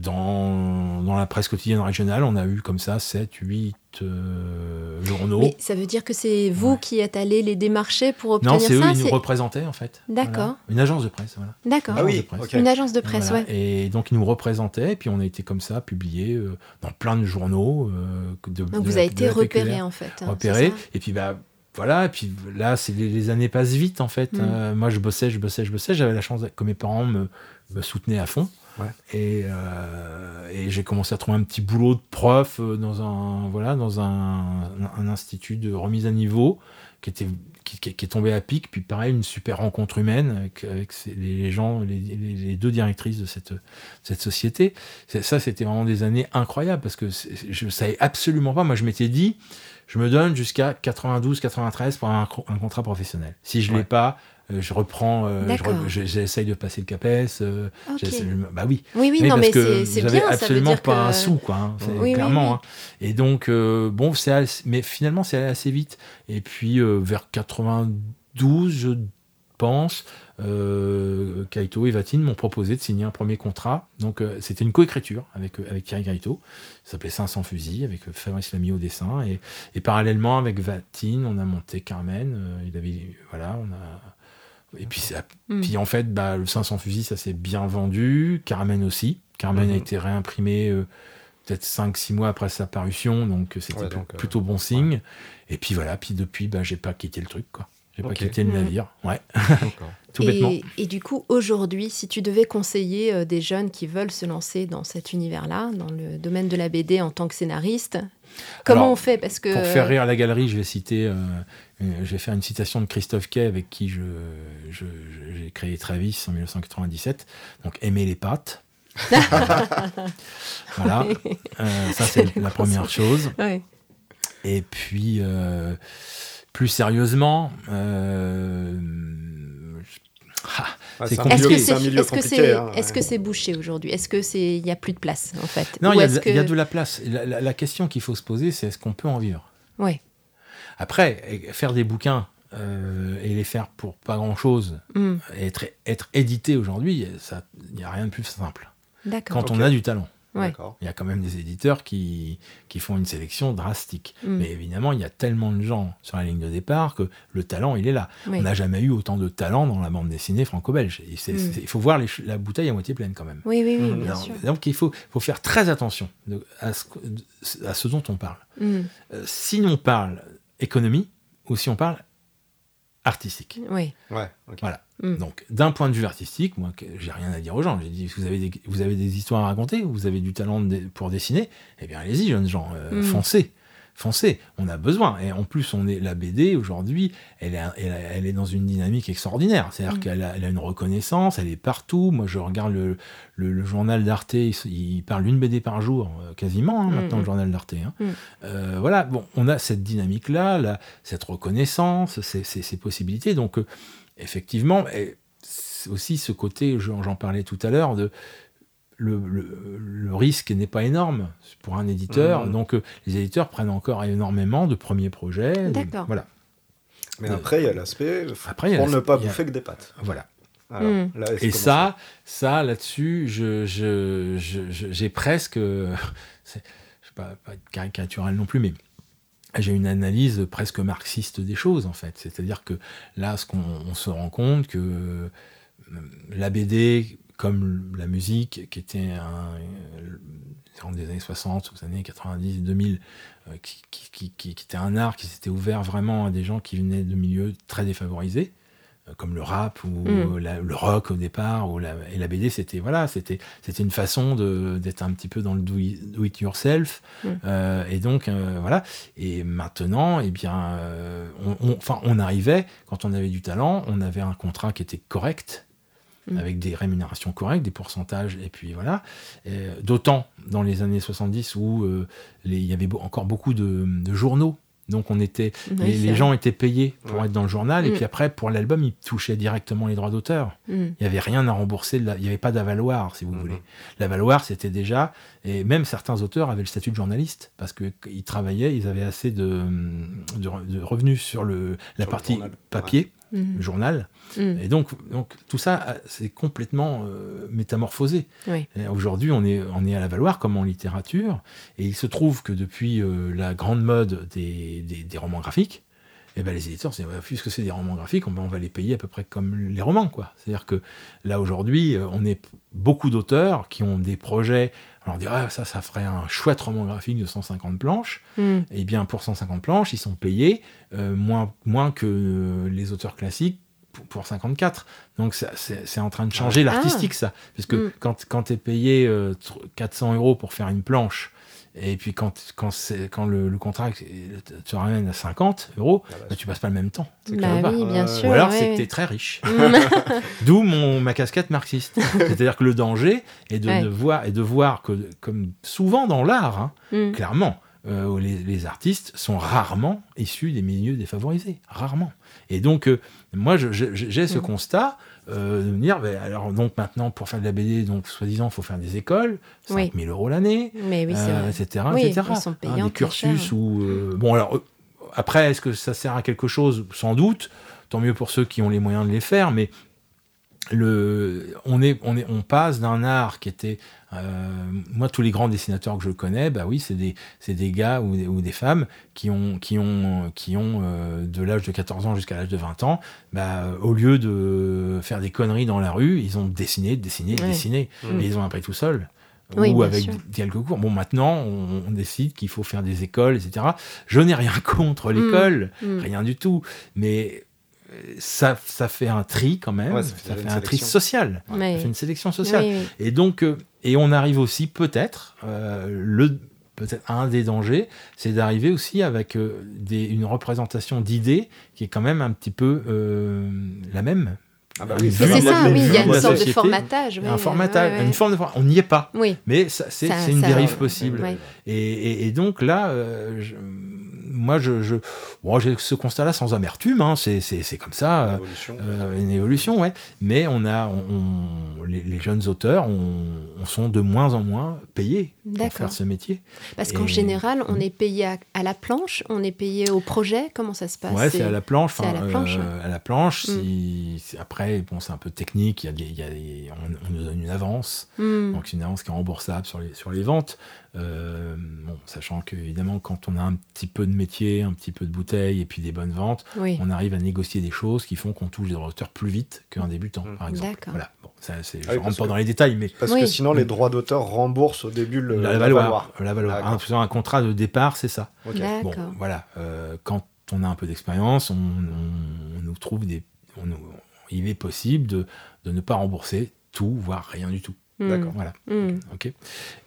dans, dans, la presse quotidienne régionale, on a eu comme ça 7, 8 euh, journaux. Mais ça veut dire que c'est vous qui êtes allé les démarcher pour obtenir ça Non, c'est eux, ils nous représentaient en fait. D'accord. Une agence de presse, voilà. D'accord. Ah oui, une agence de presse, ouais. Et donc ils nous représentaient, et puis on a été comme ça, publié euh, dans plein de journaux. de, donc vous avez été repéré en fait. Hein, repéré, et puis bah voilà, et puis là, c'est les, années passent vite en fait. Mm. moi, je bossais, je bossais, je bossais. J'avais la chance que mes parents me, me soutenait à fond. Et, euh, et j'ai commencé à trouver un petit boulot de prof euh, dans un, voilà, dans un, un institut de remise à niveau qui, était, qui, qui, est tombé à pic. Puis pareil, une super rencontre humaine avec, avec les gens, les, les, deux directrices de cette, cette société. Ça, c'était vraiment des années incroyables parce que je savais absolument pas. Moi, je m'étais dit, je me donne jusqu'à 92, 93 pour un, un contrat professionnel. Si je ne l'ai pas, je reprends, euh, j'essaye de passer le CAPES. Euh, bah oui. Oui, oui, non, mais c'est bien. absolument pas un sou, quoi. Hein, clairement. Hein. Et donc, bon, c'est mais finalement, c'est allé assez vite. Et puis, vers 92, je pense, euh, Kaito et Vatine m'ont proposé de signer un premier contrat. Donc euh, c'était une coécriture avec, avec Thierry Kaito. Ça s'appelait 500 fusils avec Fabrice Lamy au dessin. Et, et, parallèlement avec Vatine, on a monté Carmen. il avait, voilà, on a... Et puis, mm. puis en fait, bah, le 500 fusils, ça s'est bien vendu. Carmen aussi. Carmen a mm-hmm. été réimprimé peut-être 5-6 mois après sa parution, donc c'était plutôt bon signe. Et puis voilà, puis depuis, bah, j'ai pas quitté le truc, quoi. J'ai pas quitté le navire, ouais. Tout et, bêtement. Et du coup, aujourd'hui, si tu devais conseiller euh, des jeunes qui veulent se lancer dans cet univers-là, dans le domaine de la BD en tant que scénariste, comment on fait? Parce que pour faire rire la galerie, je vais citer, euh, je vais faire une citation de Christophe Kay avec qui je, j'ai créé Travis en 1997. Donc aimer les pattes. voilà, euh, ça c'est la première chose. Et puis plus sérieusement, euh, ah, c'est compliqué. Est-ce que c'est bouché aujourd'hui? Est-ce que c'est il n'y a plus de place en fait? Non, il y, a de la place. La, question qu'il faut se poser, c'est est-ce qu'on peut en vivre? Oui. Après, faire des bouquins euh, et les faire pour pas grand-chose, hmm. être, être édité aujourd'hui, il n'y a rien de plus simple. Quand on a du talent. Il y a quand même des éditeurs qui, qui font une sélection drastique. Mm. Mais évidemment, il y a tellement de gens sur la ligne de départ que le talent, il est là. On n'a jamais eu autant de talent dans la bande dessinée franco-belge. Mm. Il faut voir la bouteille à moitié pleine quand même. Oui, oui, oui, bien sûr. Donc il faut, faut faire très attention à, ce, à, ce, dont on parle. Mm. Euh, si on parle économie ou si on parle artistique. Oui. Ouais, Voilà. Mm. Donc, d'un point de vue artistique, moi, j'ai rien à dire aux gens. J'ai dit, vous avez des, vous avez des histoires à raconter, vous avez du talent pour dessiner, eh bien, allez-y, jeunes gens, euh, mm. foncez foncez, on a besoin. Et en plus, on est la BD aujourd'hui, elle est, elle, est dans une dynamique extraordinaire. C'est-à-dire mm. qu'elle a, une reconnaissance, elle est partout. Moi, je regarde le, le, journal d'Arte, il, parle d'une BD par jour, euh, quasiment, hein, maintenant, le journal d'Arte. Hein. Euh, voilà, bon, on a cette dynamique-là, cette reconnaissance, ces, ces, possibilités. Donc, effectivement, aussi ce côté, j'en parlais tout à l'heure, de le, risque n'est pas énorme pour un éditeur. Mmh. Donc, euh, les éditeurs prennent encore énormément de premiers projets. D'accord. Voilà. Mais après, il y a l'aspect pour ne pas bouffer que des pâtes. Voilà. Mmh. et ça, ça là-dessus, j'ai je, je, presque, je sais pas, pas caricatural non plus, mais j'ai une analyse presque marxiste des choses en fait. C'est-à-dire que là, ce qu'on se rend compte que euh, la BD, comme la musique, qui était un, euh, des années 60 aux années 90, 2000, euh, qui, qui, qui, était un art qui s'était ouvert vraiment à des gens qui venaient de milieux très défavorisés, euh, comme le rap ou mm. le rock au départ ou la, et la BD c'était voilà c'était c'était une façon d'être un petit peu dans le do it, yourself mm. euh, et donc euh, voilà et maintenant eh bien on, enfin on, arrivait quand on avait du talent on avait un contrat qui était correct mm. avec des rémunérations correctes des pourcentages et puis voilà d'autant dans les années 70 où il y avait encore beaucoup de journaux donc on était, les, gens étaient payés pour être dans le journal, et mm. puis après pour l'album ils touchaient directement les droits d'auteur. Mm. Il n'y avait rien à rembourser, il n'y avait pas d'avaloir si vous mm-hmm. voulez. L'avaloir c'était déjà, et même certains auteurs avaient le statut de journaliste parce qu'ils travaillaient, ils avaient assez de, de, revenus sur le, la partie papier Mmh. journal. Mmh. Et donc, donc tout ça, c'est complètement euh, métamorphosé. Aujourd'hui, on est, on est à la valoir comme en littérature, et il se trouve que depuis euh, la grande mode des, des, romans graphiques, et eh ben, les éditeurs, puisque c'est des romans graphiques, on, on, va les payer à peu près comme les romans. quoi. C'est-à-dire que là, aujourd'hui, euh, on est beaucoup d'auteurs qui ont des projets alors on dirait, ah, ça, ça ferait un chouette roman graphique de 150 planches. Hmm. Et eh bien, pour 150 planches, ils sont payés euh, moins, moins que euh, les auteurs classiques pour, 54. Donc c'est en train de changer ah. l'artistique, ça. Parce que hmm. quand, quand tu es payé 400 euh, euros pour faire une planche, et puis quand, quand, quand le, le, contrat te ramène à 50 euros, ah bah, bah, tu passes pas le même temps. Bah oui, bien sûr, Ou alors c'est que tu es très riche. D'où mon ma casquette marxiste. C'est-à-dire que le danger est de, voir, et de voir que, comme souvent dans l'art, hein, mm. clairement, euh, les, les, artistes sont rarement issus des milieux défavorisés. Rarement. Et donc, euh, moi, j'ai ce mm. constat euh, de me dire, ben, alors donc maintenant pour faire de la BD, donc soi-disant, il faut faire des écoles, 5000 euros l'année, euh, etc., etc. des cursus ou bon alors après, est-ce que ça sert à quelque chose? Sans doute. tant mieux pour ceux qui ont les moyens de les faire, mais le, on, est, on, est, on passe d'un art qui était. Euh, moi, tous les grands dessinateurs que je connais, bah oui, c'est des, des gars ou des, ou des, femmes qui ont, qui ont, qui ont euh, de l'âge de 14 ans jusqu'à l'âge de 20 ans, bah, au lieu de faire des conneries dans la rue, ils ont dessiné, dessiné, dessiné. Mmh. Et ils ont appris tout seuls. ou avec quelques cours. Bon, maintenant, on, décide qu'il faut faire des écoles, etc. Je n'ai rien contre mmh. l'école, mmh. rien du tout. Mais ça, ça fait un tri quand même, ça, fait, un tri social, ça fait une sélection sociale. et donc, euh, et on arrive aussi peut-être, euh, le peut-être un des dangers, c'est d'arriver aussi avec euh, des, une représentation d'idées qui est quand même un petit peu la même. Ah bah c'est ça, oui, il y a une sorte de formatage. un formatage, une forme de on n'y est pas. Mais c'est une dérive possible. Et, et, donc là, je, moi, je, je bon, j'ai ce constat-là sans amertume. Hein, c'est, comme ça, une évolution. Euh, une évolution, ouais. Mais on a, on, les, jeunes auteurs, on, sont de moins en moins payés pour faire ce métier. Parce qu'en général, on est payé à, la planche, on est payé au projet. Comment ça se passe? Ouais, c'est à la planche. C'est à la planche. Euh, à la planche. Mm. Si, après, bon, c'est un peu technique. Il y a, il y a on, nous donne une avance, mm. donc une avance qui est remboursable sur les sur les ventes. Euh, bon, sachant qu'évidemment, quand on a un petit peu de métier, un petit peu de bouteille et puis des bonnes ventes, on arrive à négocier des choses qui font qu'on touche des auteurs plus vite qu'un débutant, mmh. par exemple. Voilà. Bon, ça, je ne rentre pas dans les détails, mais parce que sinon les droits d'auteur remboursent au début le, la, valoir. La valoir. Un, un, contrat de départ, c'est ça. Bon, voilà. Euh, quand on a un peu d'expérience, on, nous trouve des, il est possible de, de ne pas rembourser tout, voire rien du tout. Hmm. D'accord. Voilà. Hmm. Ok.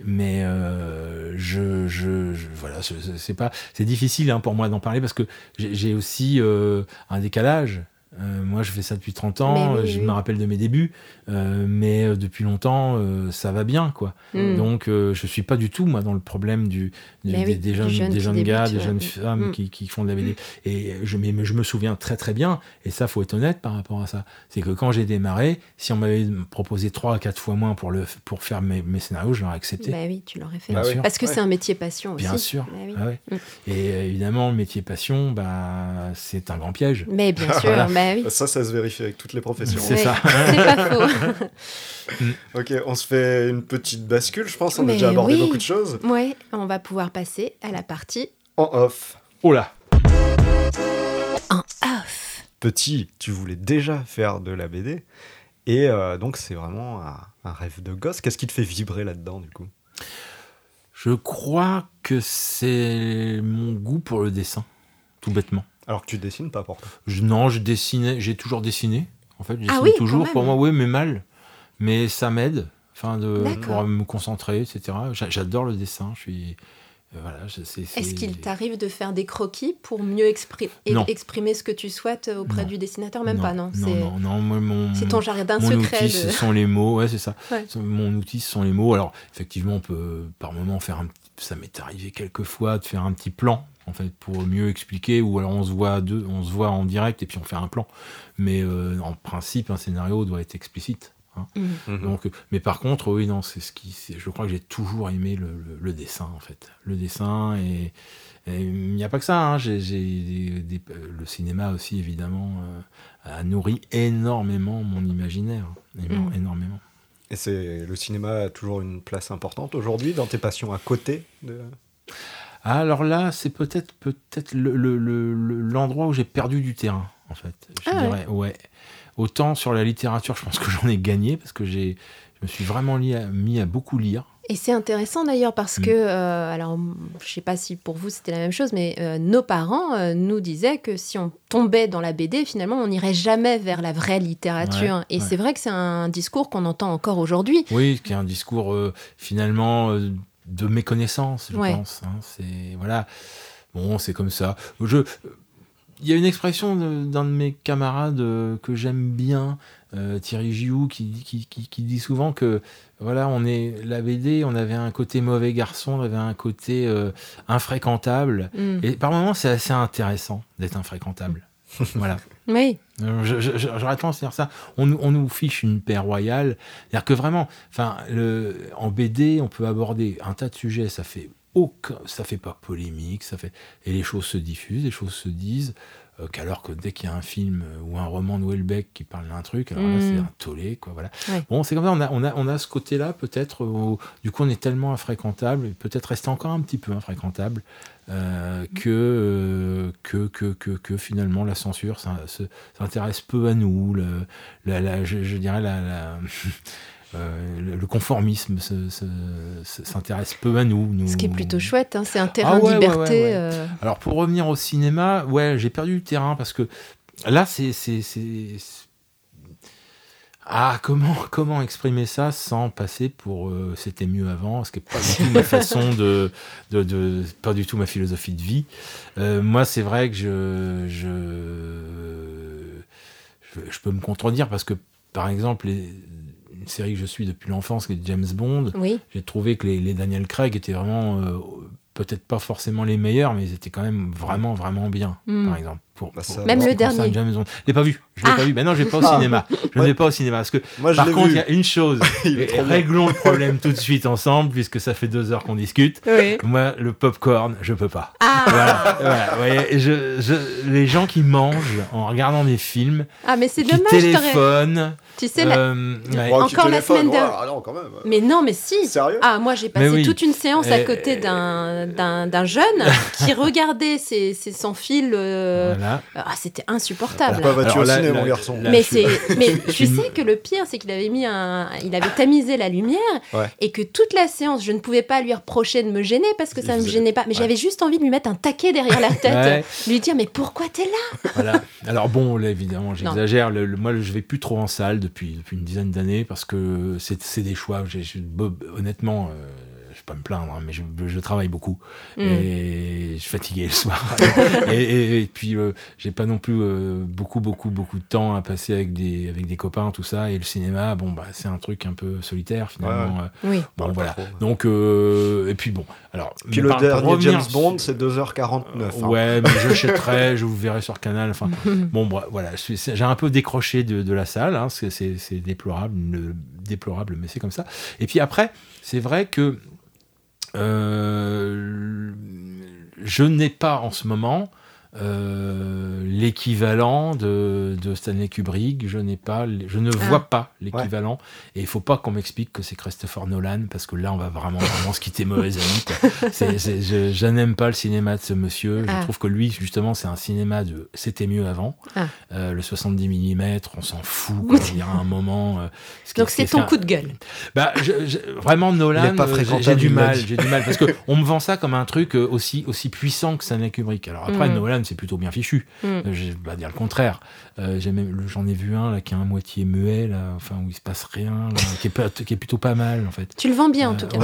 Mais euh, je, je, voilà, c'est pas, c'est difficile hein, pour moi d'en parler parce que j'ai aussi euh, un décalage euh, moi, je fais ça depuis 30 ans, je me rappelle de mes débuts, euh, mais euh, depuis longtemps, ça va bien, quoi. Hmm. Donc, je suis pas du tout, moi, dans le problème du, des, jeunes, des jeunes gars, des jeunes femmes hmm. qui, qui, font de la BD. Et je, mais, je me souviens très, très bien, et ça, faut être honnête par rapport à ça, c'est que quand j'ai démarré, si on m'avait proposé 3 à 4 fois moins pour, le, pour faire mes, mes scénarios, je l'aurais accepté. Bah oui, tu l'aurais fait. Parce que c'est un métier passion aussi. Bien sûr. Bah ah hmm. Et évidemment, le métier passion, bah, c'est un grand piège. Mais bien sûr, bah ça, ça se vérifie avec toutes les professions. C'est ça. C'est pas faux. ok, on se fait une petite bascule, je pense. On a déjà abordé beaucoup de choses. Oui, on va pouvoir passer à la partie en off. Oh là En off. Petit, tu voulais déjà faire de la BD. Et euh, donc, c'est vraiment un, un, rêve de gosse. Qu'est-ce qui te fait vibrer là-dedans, du coup? Je crois que c'est mon goût pour le dessin, tout bêtement. Alors que tu dessines pas pourtant Non, je dessinais, j'ai toujours dessiné. En fait, je ah dessine toujours. Pour moi, oui, mais mal. Mais ça m'aide, enfin, de pour me concentrer, etc. J'adore le dessin. Je suis euh, voilà, Est-ce qu'il t'arrive de faire des croquis pour mieux exprimer ce que tu souhaites auprès du dessinateur? Même pas, non? Non, non, non. C'est ton jardin secret. Outil, ce sont les mots, ouais, c'est ça. Mon outil, ce sont les mots. Alors, effectivement, on peut par moment faire un Ça m'est arrivé quelques fois de faire un petit plan en fait, pour mieux expliquer, ou alors on se voit deux, on se voit en direct et puis on fait un plan. Mais euh, en principe, un scénario doit être explicite. Hein. Mmh. Mmh. Donc, mais par contre, oui, non, c'est ce qui, je crois que j'ai toujours aimé le, dessin, en fait, le dessin et il n'y a pas que ça. Hein. j'ai, le cinéma aussi, évidemment, euh, a nourri énormément mon imaginaire, mmh. énormément. Et c'est le cinéma a toujours une place importante aujourd'hui dans tes passions à côté de. Ah, alors là, c'est peut-être peut-être l'endroit où j'ai perdu du terrain, en fait. Je ah dirais, ouais. Autant sur la littérature, je pense que j'en ai gagné parce que j'ai, je me suis vraiment mis à beaucoup lire. Et c'est intéressant d'ailleurs parce mm. que, euh, alors je sais pas si pour vous c'était la même chose, mais euh, nos parents euh, nous disaient que si on tombait dans la BD, finalement on n'irait jamais vers la vraie littérature. et c'est vrai que c'est un discours qu'on entend encore aujourd'hui. Oui, qui est un discours finalement de méconnaissance, je pense. Hein. c'est voilà, bon, c'est comme ça. Je, il y a une expression d'un de, mes camarades euh, que j'aime bien, euh, Thierry Giou, qui, qui, qui, dit souvent que voilà, on est la BD, on avait un côté mauvais garçon, on avait un côté euh, infréquentable. Mm. Et par moments, c'est assez intéressant d'être infréquentable. voilà. Oui. J'aurais tendance à dire ça. On, nous fiche une paix royale. C'est-à-dire que vraiment, le, en BD, on peut aborder un tas de sujets. Ça fait aucun, ça fait pas polémique. Ça fait et les choses se diffusent, les choses se disent. Euh, qu'alors que dès qu'il y a un film ou un roman de Welbeck qui parle d'un truc, alors là, c'est mm. un tollé, quoi, voilà. Bon, c'est comme ça, on a, on a, on a ce côté-là, peut-être, du coup, on est tellement infréquentable, peut-être rester encore un petit peu infréquentable, euh, que, que, que, que, que, finalement la censure s'intéresse peu à nous, le, la, je, dirais la, euh, le conformisme s'intéresse peu à nous, Ce qui est plutôt chouette, hein, c'est un terrain ah de liberté. Euh. Alors pour revenir au cinéma, ouais, j'ai perdu le terrain parce que là, c'est ah, comment, comment exprimer ça sans passer pour euh, c'était mieux avant, ce qui n'est pas du tout ma façon de, de, de, pas du tout ma philosophie de vie. moi, c'est vrai que je, je, je, peux me contredire parce que, par exemple, les, série que je suis depuis l'enfance, qui est James Bond, j'ai trouvé que les, Daniel Craig étaient vraiment, euh, peut-être pas forcément les meilleurs, mais ils étaient quand même vraiment, vraiment bien, hmm. par exemple. Bah, Même le dernier. Je l'ai pas vu. Je l'ai pas ah. vu. Mais non, je vais pas au cinéma. Je ne vais pas au cinéma. Parce que, par contre, il y a une chose. réglons le problème tout de suite ensemble, puisque ça fait deux heures qu'on discute. Moi, le popcorn, je peux pas. Ah. Voilà. voilà. je, je, les gens qui mangent en regardant des films, ah, mais qui dommage, téléphonent, tu sais, euh, encore la semaine dernière. Mais non, mais si. Sérieux ah, moi, j'ai passé toute une séance à côté d'un jeune qui regardait ses, ses sans fil. Euh, ah, c'était insupportable. Pourquoi vas-tu au cinéma, mon garçon Mais, c'est, mais tu sais que le pire, c'est qu'il avait mis un, il avait tamisé la lumière et que toute la séance, je ne pouvais pas lui reprocher de me gêner parce que ça ne me gênait pas. Mais j'avais juste envie de lui mettre un taquet derrière la tête, lui dire mais pourquoi t'es là? Voilà. Alors bon, là évidemment, j'exagère. Moi, je vais plus trop en salle depuis, une dizaine d'années parce que c'est des choix. honnêtement, euh, pas me plaindre, hein, mais je, travaille beaucoup mm. et je suis fatigué le soir. et, puis, euh, j'ai pas non plus euh, beaucoup, beaucoup, beaucoup de temps à passer avec des, avec des copains, tout ça. Et le cinéma, bon, bah, c'est un truc un peu solitaire finalement. oui. Bon, voilà. Donc, et puis bon, alors. Puis le dernier James Bond, c'est 2h49. Hein. Ouais, mais j'achèterai, je vous verrai sur Canal. Enfin, bon, voilà, j'ai un peu décroché de, de la salle, hein, c'est déplorable, déplorable, mais c'est comme ça. Et puis après, c'est vrai que euh, je n'ai pas en ce moment euh, l'équivalent de, Stanley Kubrick. Je n'ai pas, je ne ah. vois pas l'équivalent. Et il faut pas qu'on m'explique que c'est Christopher Nolan parce que là, on va vraiment, vraiment se quitter mauvais amis. je, n'aime pas le cinéma de ce monsieur. Je ah. trouve que lui, justement, c'est un cinéma de c'était mieux avant. Ah. Euh, le 70 mm, on s'en fout. il y a un moment. Euh, Donc c'est ton coup de gueule. Bah, vraiment Nolan. J'ai du mal. J'ai du mal parce que on me vend ça comme un truc aussi aussi puissant que Stanley Kubrick. Alors après, mm. Nolan c'est plutôt bien fichu. Mm. Euh, je vais pas dire le contraire. Euh, j'en ai, vu un là qui est un moitié muet, là, enfin où il se passe rien, qui, est, qui, est, plutôt pas mal en fait. Tu le vends bien en tout cas.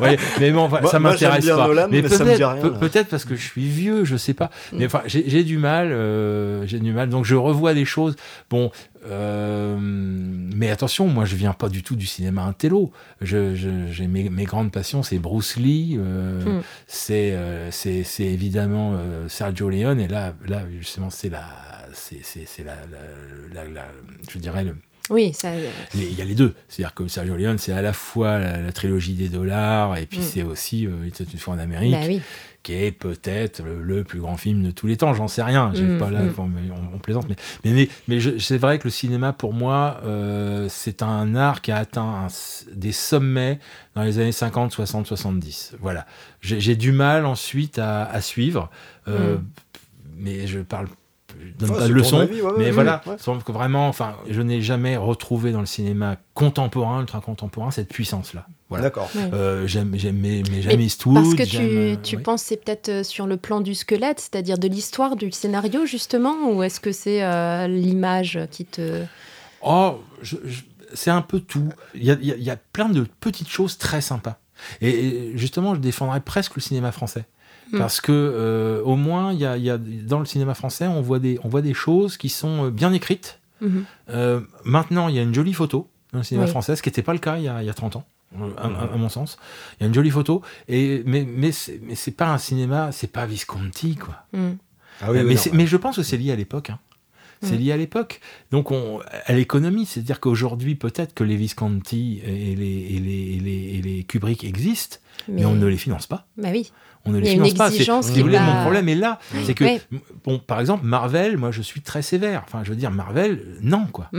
Ouais, mais bon, ça m'intéresse pas. mais, peut-être parce que je suis vieux, je sais pas. Mais mm. enfin, j'ai du mal, euh, j'ai du mal. Donc je revois des choses. Bon, euh, mais attention, moi je viens pas du tout du cinéma intello. Je, j'ai mes, mes, grandes passions, c'est Bruce Lee, euh, mm. c'est, euh, c'est, c'est évidemment Sergio Leone, et là, là justement, c'est la, c'est, c'est, la, la, la, je dirais le, oui, ça. Il y a les deux. C'est-à-dire que Sergio Leone, c'est à la fois la, trilogie des dollars, et puis mm. c'est aussi euh, une fois en Amérique. Bah oui qui est peut-être le, plus grand film de tous les temps, j'en sais rien, mmh, pas là, mmh. on, plaisante, mais, mais, mais, c'est vrai que le cinéma, pour moi, euh, c'est un art qui a atteint des sommets dans les années 50, 60, 70. Voilà. J'ai du mal ensuite à, suivre, euh, mmh. mais je parle je donne pas de leçon, mais voilà, que vraiment, enfin, je n'ai jamais retrouvé dans le cinéma contemporain, ultra contemporain, cette puissance-là. Voilà. D'accord. Euh, j'aime, mais, jamais Eastwood. Parce que tu, tu penses c'est peut-être euh, sur le plan du squelette, c'est-à-dire de l'histoire du scénario justement, ou est-ce que c'est euh, l'image qui te Oh, c'est un peu tout. Il y a, il y a plein de petites choses très sympas. Et justement, je défendrais presque le cinéma français. Hmm. Parce que euh, au moins, y a, y a, dans le cinéma français, on voit des, on voit des choses qui sont euh, bien écrites. Mhm. Euh, maintenant, il y a une jolie photo dans le cinéma français, ce qui n'était pas le cas il y a, y a 30 ans. À, mon sens, il y a une jolie photo, et, mais, mais c'est pas un cinéma, c'est pas Visconti, quoi. Ah oui, mais, mais, je pense que c'est lié à l'époque. Hein. c'est lié à l'époque. Donc on, à l'économie, c'est-à-dire qu'aujourd'hui peut-être que les Visconti et les, et les, et les, Kubrick existent, mais... on ne les finance pas. Bah oui on ne les finance pas. C'est, mon problème est là. C'est que, bon, par exemple, Marvel, moi, je suis très sévère. Enfin, je veux dire, Marvel, non, quoi.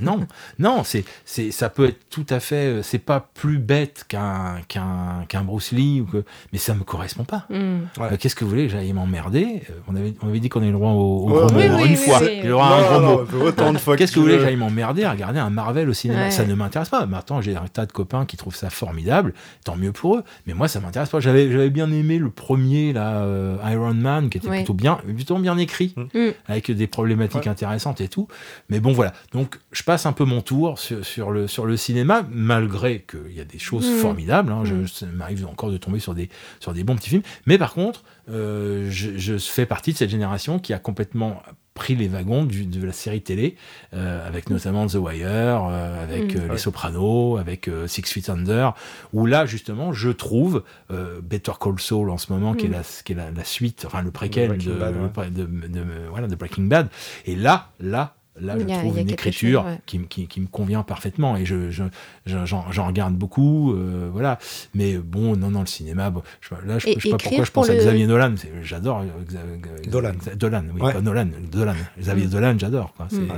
non, non, c'est, c'est, ça peut être tout à fait. Euh, c'est pas plus bête qu'un, qu'un, qu'un Bruce Lee, ou que, mais ça me correspond pas. Euh, qu'est-ce que vous voulez J'allais m'emmerder? Euh, on avait, on avait dit qu'on avait le droit au, gros mot. une fois. le droit à un gros mot. Autant de fois Qu'est-ce que vous voulez J'allais m'emmerder à regarder un Marvel au cinéma? Ça ne m'intéresse pas. Maintenant, j'ai un tas de copains qui trouvent ça formidable. Tant mieux pour eux. Mais moi, ça m'intéresse pas. J'avais, j'avais bien aimé le premier, là, euh, Iron Man, qui était plutôt, bien, plutôt bien écrit, mm. Mm. avec des problématiques intéressantes et tout. Mais bon, voilà. Donc, je passe un peu mon tour sur, le, sur le cinéma, malgré qu'il y a des choses mm. formidables. Hein. Je, ça m'arrive encore de tomber sur des, sur des bons petits films. Mais par contre, euh, je, fais partie de cette génération qui a complètement pris les wagons de la série télé, euh, avec notamment The Wire, euh, avec mm. Les Sopranos, avec Six Feet Under, où là, justement, je trouve Better Call Saul en ce moment, qui est, mm. la, qui est la, suite, enfin le préquel de, de, voilà, de Breaking Bad. Et là, là, Là, je trouve une écriture qui, qui, me convient parfaitement et je, j'en, regarde beaucoup, euh, voilà. Mais bon, non, non, le cinéma, je, là, je, ne sais pas pourquoi je pense à Xavier Nolan. j'adore euh, Dolan. Dolan, oui, pas Nolan, Dolan. Xavier mm. Dolan, j'adore. Mm.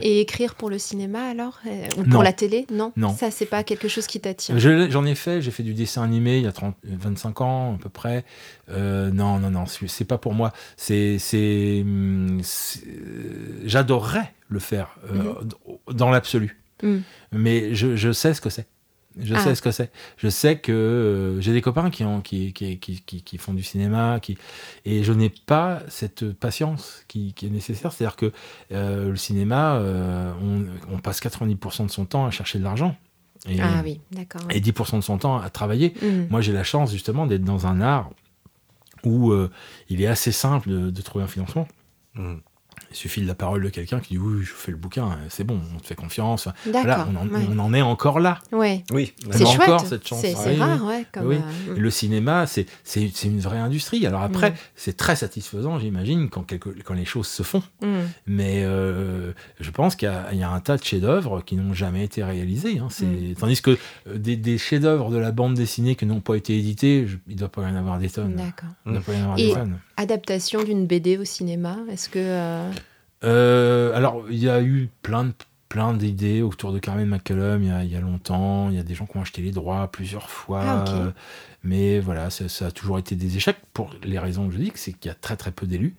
Et écrire pour le cinéma alors euh, Ou pour la télé? Non. Non. Ça, c'est pas quelque chose qui t'attire? J'en ai fait, j'ai fait du dessin animé il y a 30, 25 ans à peu près. Non, non, non, c'est pas pour moi. C'est, c'est, j'adorerais le faire euh, mhm. dans l'absolu. Mhm. Mais je, sais ce que c'est. Je sais ah. ce que c'est. Je sais que euh, j'ai des copains qui, ont, qui, qui, qui, font du cinéma, qui, et je n'ai pas cette patience qui, est nécessaire. C'est-à-dire que euh, le cinéma, on, passe 90% de son temps à chercher de l'argent. Et, ah oui, d'accord. Et 10% de son temps à travailler. Mhm. Moi, j'ai la chance justement d'être dans un art où il est assez simple de, trouver un financement. Il suffit de la parole de quelqu'un qui dit oui, je fais le bouquin, c'est bon, on te fait confiance. Voilà, on, en, est encore là. Ouais. Oui, c'est encore cette chance. C'est rare, ouais. oui. Euh, le cinéma, c'est une vraie industrie. Alors après, mm. c'est très satisfaisant, j'imagine, quand, quand les choses se font. Mm. Mais euh, je pense qu'il y, a un tas de chefs-d'œuvre qui n'ont jamais été réalisés. Hein. Mm. Tandis que euh, des, chefs-d'œuvre de la bande dessinée qui n'ont pas été édités, il ne doit pas y en avoir des tonnes. D'accord. Il doit pas y en avoir des tonnes. Adaptation d'une BD au cinéma, est-ce que... Euh, euh, alors, il y a eu plein de plein d'idées autour de Carmen McCullum il y, a, longtemps. Il y a des gens qui ont acheté les droits plusieurs fois. Ah, mais voilà, ça, a toujours été des échecs pour les raisons que je dis, c'est qu'il y a très très peu d'élus.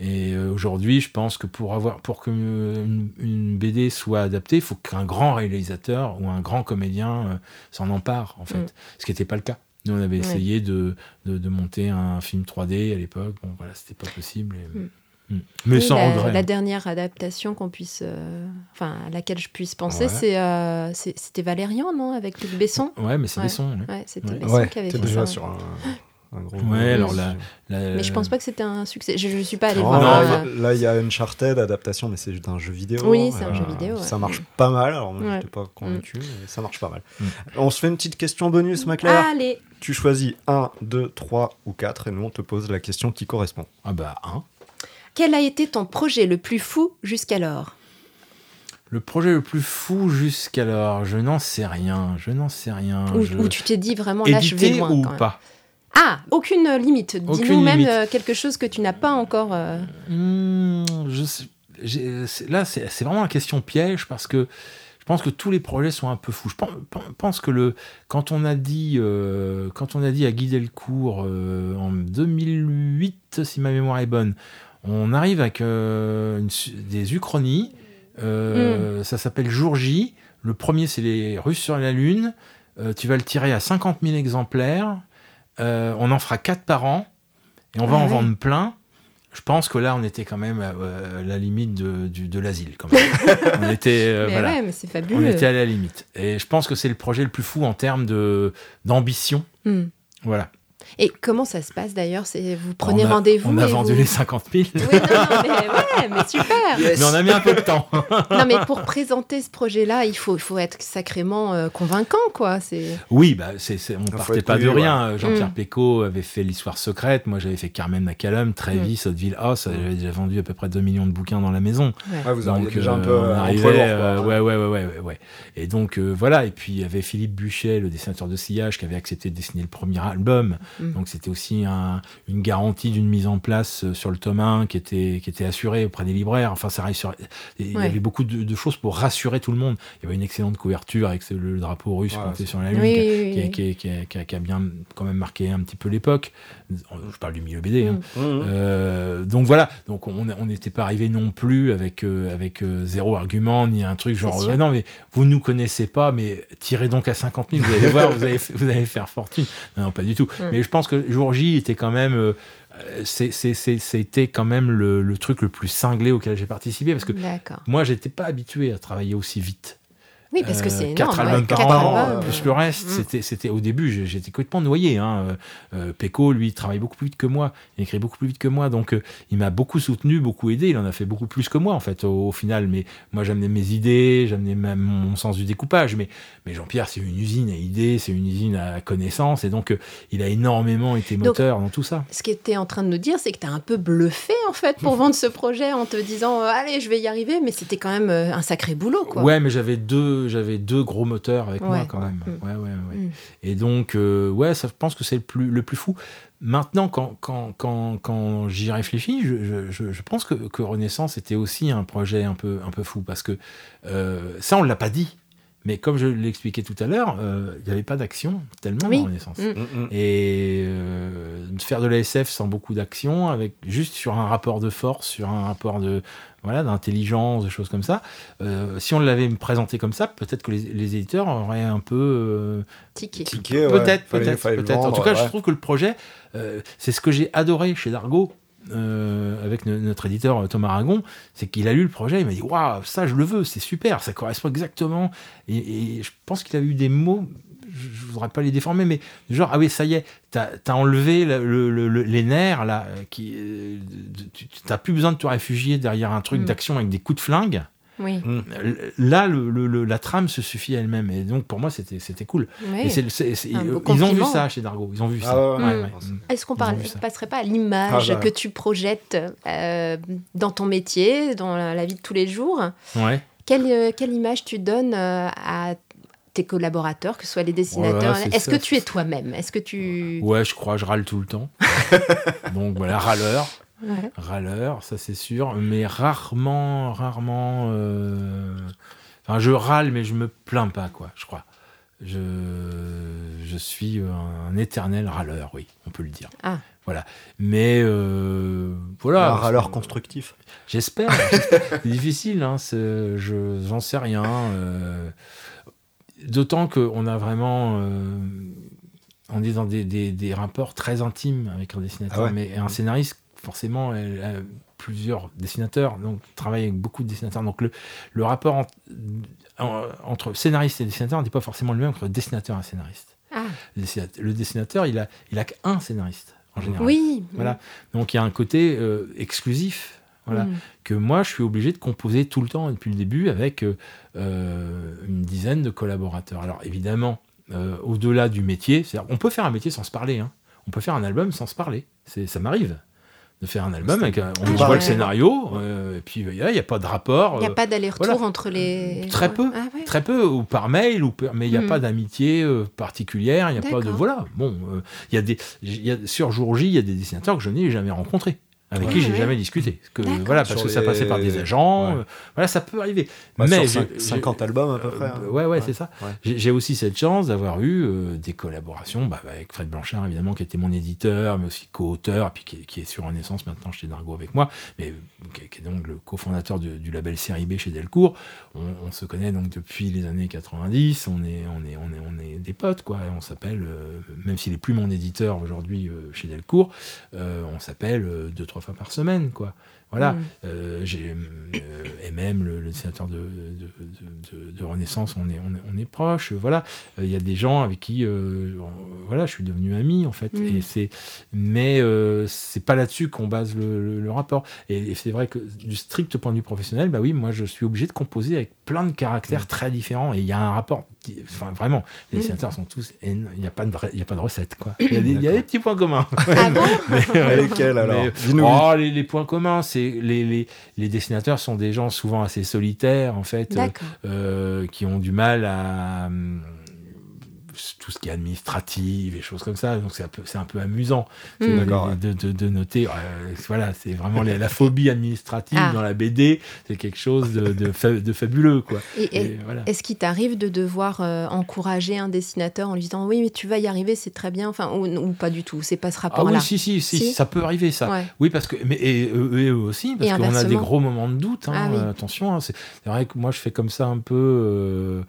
Et euh, aujourd'hui, je pense que pour, avoir, pour que une, BD soit adaptée, il faut qu'un grand réalisateur ou un grand comédien s'en empare, en fait. Mm. Ce qui n'était pas le cas. Nous, on avait essayé de, de, monter un film 3D à l'époque. Bon, voilà, c'était pas possible. Mm. Mm. Mais sans la, regret. La dernière adaptation qu'on puisse, euh, enfin, à laquelle je puisse penser, euh, c'est, c'était Valérian, non, avec Luc Besson? Ouais, mais c'est Besson. Ouais, c'était Besson qui avait fait déjà ça. sur un, un gros. Ouais, alors là, Mais je pense pas que c'était un succès. Je, ne suis pas allé voir. Non, là, il y a Uncharted adaptation, mais c'est un jeu vidéo. Oui, c'est un jeu vidéo. Ça marche pas mal. Alors, moi, j'étais pas convaincu, mm. mais ça marche pas mal. Mm. On se fait une petite question bonus, ma Claire. Allez. Tu choisis 1, 2, 3 ou 4 et nous on te pose la question qui correspond. Ah bah 1. Quel a été ton projet le plus fou jusqu'alors? Le projet le plus fou jusqu'alors, je n'en sais rien, je n'en sais rien. Ou, tu t'es dit vraiment là, je vais loin. ou pas? Ah, aucune limite. Dis-nous même euh, quelque chose que tu n'as pas encore. Euh, hmm, là, c'est vraiment la question piège parce que je pense que tous les projets sont un peu fous. Je pense que le, quand, on a dit, euh, quand on a dit à Guy Delcourt en 2008, si ma mémoire est bonne, on arrive avec des uchronies. Hmm. Ça s'appelle Jour J. Le premier, c'est les Russes sur la Lune. Tu vas le tirer à 50 000 exemplaires. On en fera 4 par an. Et on va ah en vendre plein. Je pense que là, on était quand même à, la limite de, l'asile. on était, On était à la limite. Et je pense que c'est le projet le plus fou en termes d'ambition. Hmm. Voilà. Et comment ça se passe d'ailleurs Vous prenez rendez-vous On a vendu les 50 000. Oui, non, mais, ouais, mais super. Mais on a mis un peu de temps. non, mais pour présenter ce projet-là, il faut, être sacrément euh, convaincant, quoi. Oui, bah, c'est, on ne partait pas de rien. Jean-Pierre mm. avait fait l'histoire secrète. Moi, j'avais fait Carmen McCallum, Trévis, mm. Hauteville House. J'avais déjà vendu à peu près 2 millions de bouquins dans la maison. Ouais. vous Donc, déjà un peu on arrivait, ouais, ouais, ouais, ouais, ouais, Et donc, voilà. Et puis, il y avait Philippe Buchet, le dessinateur de Sillage, qui avait accepté de dessiner le premier album. Mm. Donc c'était aussi une garantie d'une mise en place euh, sur le tome 1 qui était, qui était assurée auprès des libraires. Enfin, ça il y avait beaucoup de, choses pour rassurer tout le monde. Il y avait une excellente couverture avec le, drapeau russe ouais, sur la lune qui, a bien quand même marqué un petit peu l'époque. Je parle du milieu BD. Hein. Mm. Mm. Euh, donc voilà, donc on n'était pas arrivé non plus avec, euh, avec zéro argument ni un truc genre non mais vous ne nous connaissez pas mais tirez donc à 50 000, vous allez voir, vous allez, vous allez faire fortune. Non, pas du tout. Mais je pense que jour J était quand même. Euh, c'était quand même le, truc le plus cinglé auquel j'ai participé parce que moi j'étais pas habitué à travailler aussi vite oui, parce que c'est euh, Quatre albums par an, plus le reste. Mm. C'était au début, j'étais complètement noyé. Hein. Euh, euh, Peko, lui, travaille beaucoup plus vite que moi. Il écrit beaucoup plus vite que moi. Donc, il m'a beaucoup soutenu, beaucoup aidé. Il en a fait beaucoup plus que moi, en fait, au, final. Mais moi, j'amenais mes idées, j'amenais même mon sens du découpage. Mais, mais Jean-Pierre, c'est une usine à idées, c'est une usine à connaissances. Et donc, il a énormément été moteur dans tout ça. Ce que tu es en train de nous dire, c'est que tu as un peu bluffé, en fait, pour vendre ce projet en te disant Allez, je vais y arriver. Mais c'était quand même un sacré boulot, quoi. Ouais, mais j'avais deux j'avais deux gros moteurs avec moi quand même. Ouais, ouais, ouais. Mm. Et donc, euh, ouais, ça, je pense que c'est le plus, le plus fou. Maintenant, quand, quand, quand, quand j'y réfléchis, je, je, je, pense que, que, Renaissance était aussi un projet un peu, un peu fou parce que euh, ça, on ne l'a pas dit. Mais comme je l'expliquais tout à l'heure, euh, il n'y avait pas d'action tellement en Renaissance. Mm. Et faire de la SF sans beaucoup d'action, avec juste sur un rapport de force, sur un rapport de, voilà, d'intelligence, des choses comme ça. Euh, si on l'avait présenté comme ça, peut-être que les, éditeurs auraient un peu euh, tiqué. Peut-être, peut-être, peut-être. En tout cas, je trouve que le projet, euh, c'est ce que j'ai adoré chez Dargo. Avec notre éditeur Thomas Aragon, c'est qu'il a lu le projet, il m'a dit Waouh, ça je le veux, c'est super, ça correspond exactement. Et, et je pense qu'il a eu des mots je ne voudrais pas les déformer, mais genre, ah oui, ça y est, tu as, enlevé les nerfs, là, qui, euh, tu n'as plus besoin de te réfugier derrière un truc mm. d'action avec des coups de flingue. Oui. Mm. Là, la trame se suffit elle-même. Et donc, pour moi, c'était cool. ils ont vu ça chez Dargo. Ils ont vu ah ça. Mm. Est-ce qu'on ne passerait pas à l'image ah, bah. que tu projettes euh, dans ton métier, dans la, vie de tous les jours? Ouais. quelle, euh, quelle, image tu donnes à tes collaborateurs, que ce soit les dessinateurs? Est-ce que tu es toi-même? Est-ce que tu Ouais, je crois, je râle tout le temps. Donc voilà, râleur. Râleur, ça c'est sûr, mais rarement, rarement. Euh, enfin, je râle, mais je me plains pas, quoi. Je crois. Je, je suis un éternel râleur, oui, on peut le dire. Ah. Voilà. Mais euh, voilà. Un râleur constructif. J'espère. c'est difficile, hein, je j'en sais rien. Euh, D'autant qu'on a vraiment. Euh, on est dans des, des, rapports très intimes avec un dessinateur. Ah mais un scénariste, forcément, elle a plusieurs dessinateurs, donc travaille avec beaucoup de dessinateurs. Donc le, le rapport entre scénariste et dessinateur n'est pas forcément le même entre dessinateur et scénariste. Ah. Le, dessinateur, il a, il a qu'un scénariste en général. Oui. Voilà. Donc il y a un côté euh, exclusif voilà. Mm. Que moi, je suis obligé de composer tout le temps, depuis le début, avec euh, euh, une dizaine de collaborateurs. Alors évidemment, euh, au-delà du métier, on peut faire un métier sans se parler. Hein. On peut faire un album sans se parler. Ça m'arrive de faire un album avec on voit le scénario et puis il n'y a, pas de rapport il n'y a pas d'aller-retour entre les très peu. Ah très peu ou par mail ou mais il n'y a mm. pas d'amitié particulière il n'y a pas de voilà. Bon il y a des y a, sur jour J il y a des dessinateurs que je n'ai jamais rencontrés avec qui j'ai jamais discuté. Que, voilà, parce que ça passait par des agents. Euh, voilà, ça peut arriver. Bah, mais 50 albums à peu près. Hein. ouais, ouais, c'est ça. J'ai aussi cette chance d'avoir eu euh, des collaborations bah, avec Fred Blanchard, évidemment, qui était mon éditeur, mais aussi co-auteur, puis qui, est sur Renaissance maintenant chez Dargo avec moi, mais qui, est donc le cofondateur du, du, label Série B chez Delcourt. On, se connaît donc depuis les années 90. On est, on est, on est, on est des potes, quoi. on s'appelle, euh, même s'il est plus mon éditeur aujourd'hui chez Delcourt, on s'appelle deux, trois fois par semaine, quoi. Voilà. Mm. Euh, j'ai, euh, et même le, dessinateur de, de, Renaissance, on est, on est, proche. Voilà. Euh, il y a des gens avec qui voilà, je suis devenu ami, en fait. Mm. Et c'est, mais c'est pas là-dessus qu'on base le, rapport. Et, c'est vrai que du strict point de vue professionnel, bah oui, moi, je suis obligé de composer avec plein de caractères mm. très différents. Et il y a un rapport. Enfin, vraiment, les dessinateurs sont tous. Il n'y a, pas de, il y a pas de recette, quoi. Il y, a des, y a des petits points communs. Ah bon? Mais, Lesquels alors oh, les, les, points communs, c'est les, les, dessinateurs sont des gens souvent assez solitaires, en fait, euh, qui ont du mal à tout ce qui est administratif et choses comme ça. Donc c'est un peu, c'est un peu amusant mm. de, de, de, noter. Euh, voilà, c'est vraiment la, phobie administrative ah. dans la BD. C'est quelque chose de, de, fabuleux, quoi. Et, Est-ce qu'il t'arrive de devoir euh, encourager un dessinateur en lui disant oui, mais tu vas y arriver, c'est très bien, enfin ou, pas du tout. C'est pas ce rapport-là. Ah oui, si, si, si, ça peut arriver ça. Oui, parce que mais et eux, aussi, parce qu'on a des gros moments de doute. Hein, ah attention, hein, c'est vrai que moi je fais comme ça un peu. Euh,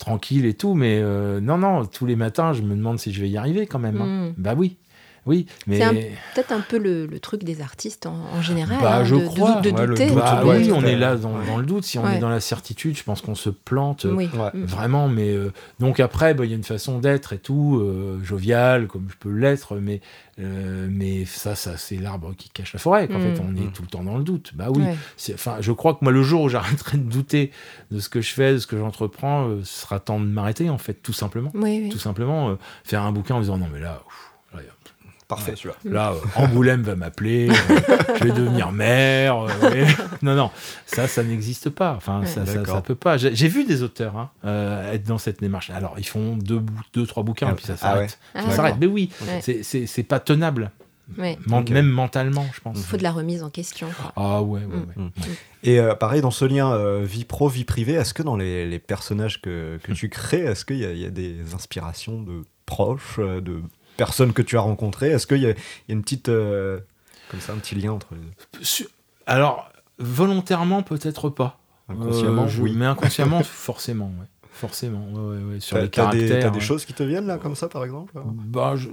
tranquille et tout, mais euh, non, non, tous les matins, je me demande si je vais y arriver quand même. Hein. Hmm. Bah oui. Oui, mais c'est peut-être un peu le, truc des artistes en, général. Bah, hein, je crois. De, douter. Bah oui, on est là dans, le doute. Si on est dans la certitude, je pense qu'on se plante euh, vraiment. Mais euh, donc après, bah, il y a une façon d'être et tout, euh, jovial comme je peux l'être, mais mais ça, ça c'est l'arbre qui cache la forêt. En fait, mm. on est mm. tout le temps dans le doute. Bah oui. Enfin, je crois que moi, le jour où j'arrêterai de douter de ce que je fais, de ce que j'entreprends, ce sera temps de m'arrêter en fait, tout simplement. Tout simplement, faire un bouquin en disant non mais là. Parfait, celui-là. Là, euh, Angoulême va m'appeler, euh, je vais devenir maire. Euh, non, non, ça, ça n'existe pas. Enfin, ça, ça, peut pas. J'ai vu des auteurs hein, être dans cette démarche. Alors, ils font deux, deux trois bouquins, et puis ça ah s'arrête. ça s'arrête. Mais oui, c'est pas tenable. Même mentalement, je pense. Il faut de la remise en question. Ah ouais, ouais, mm. Et pareil, dans ce lien vie pro, vie privée, est-ce que dans les, les personnages que, que tu crées, est-ce qu'il y, y, a des inspirations de proches, de personnes que tu as rencontrées Est-ce qu'il y, a une petite. Euh, comme ça, un petit lien entre Alors, volontairement, peut-être pas. Inconsciemment, euh, oui. Mais inconsciemment, forcément, Forcément, sur les caractères. T'as des, des choses qui te viennent là, comme ça, par exemple? Bah, je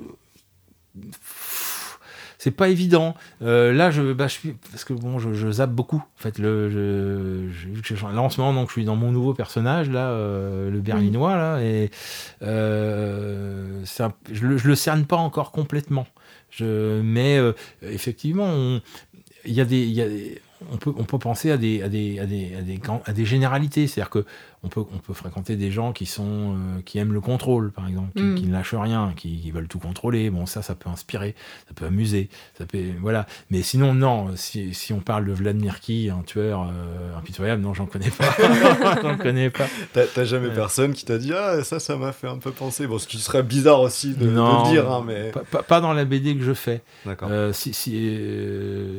c'est pas évident. Euh, là, je, bah, je suis, parce que bon, je, zappe beaucoup. En fait, le, là en ce moment, donc, je suis dans mon nouveau personnage là, euh, le Berlinois là, et euh, je, le, le cerne pas encore complètement. Mais effectivement, il y a des, on peut, on peut penser à des, à des, à des, à des, à des généralités. C'est-à-dire que on peut, on peut fréquenter des gens qui, sont, euh, qui aiment le contrôle, par exemple, qui, mm. ne lâchent rien, qui, veulent tout contrôler. Bon, ça, ça peut inspirer, ça peut amuser. Ça peut, voilà. Mais sinon, non, si, si on parle de Vladimir Ki, un tueur euh, impitoyable, non, j'en connais pas. j'en connais pas. T'as jamais personne qui t'a dit Ah, ça, ça m'a fait un peu penser. Bon, ce qui serait bizarre aussi de, le dire, hein, mais. Pas, dans la BD que je fais. D'accord. Euh, si, si,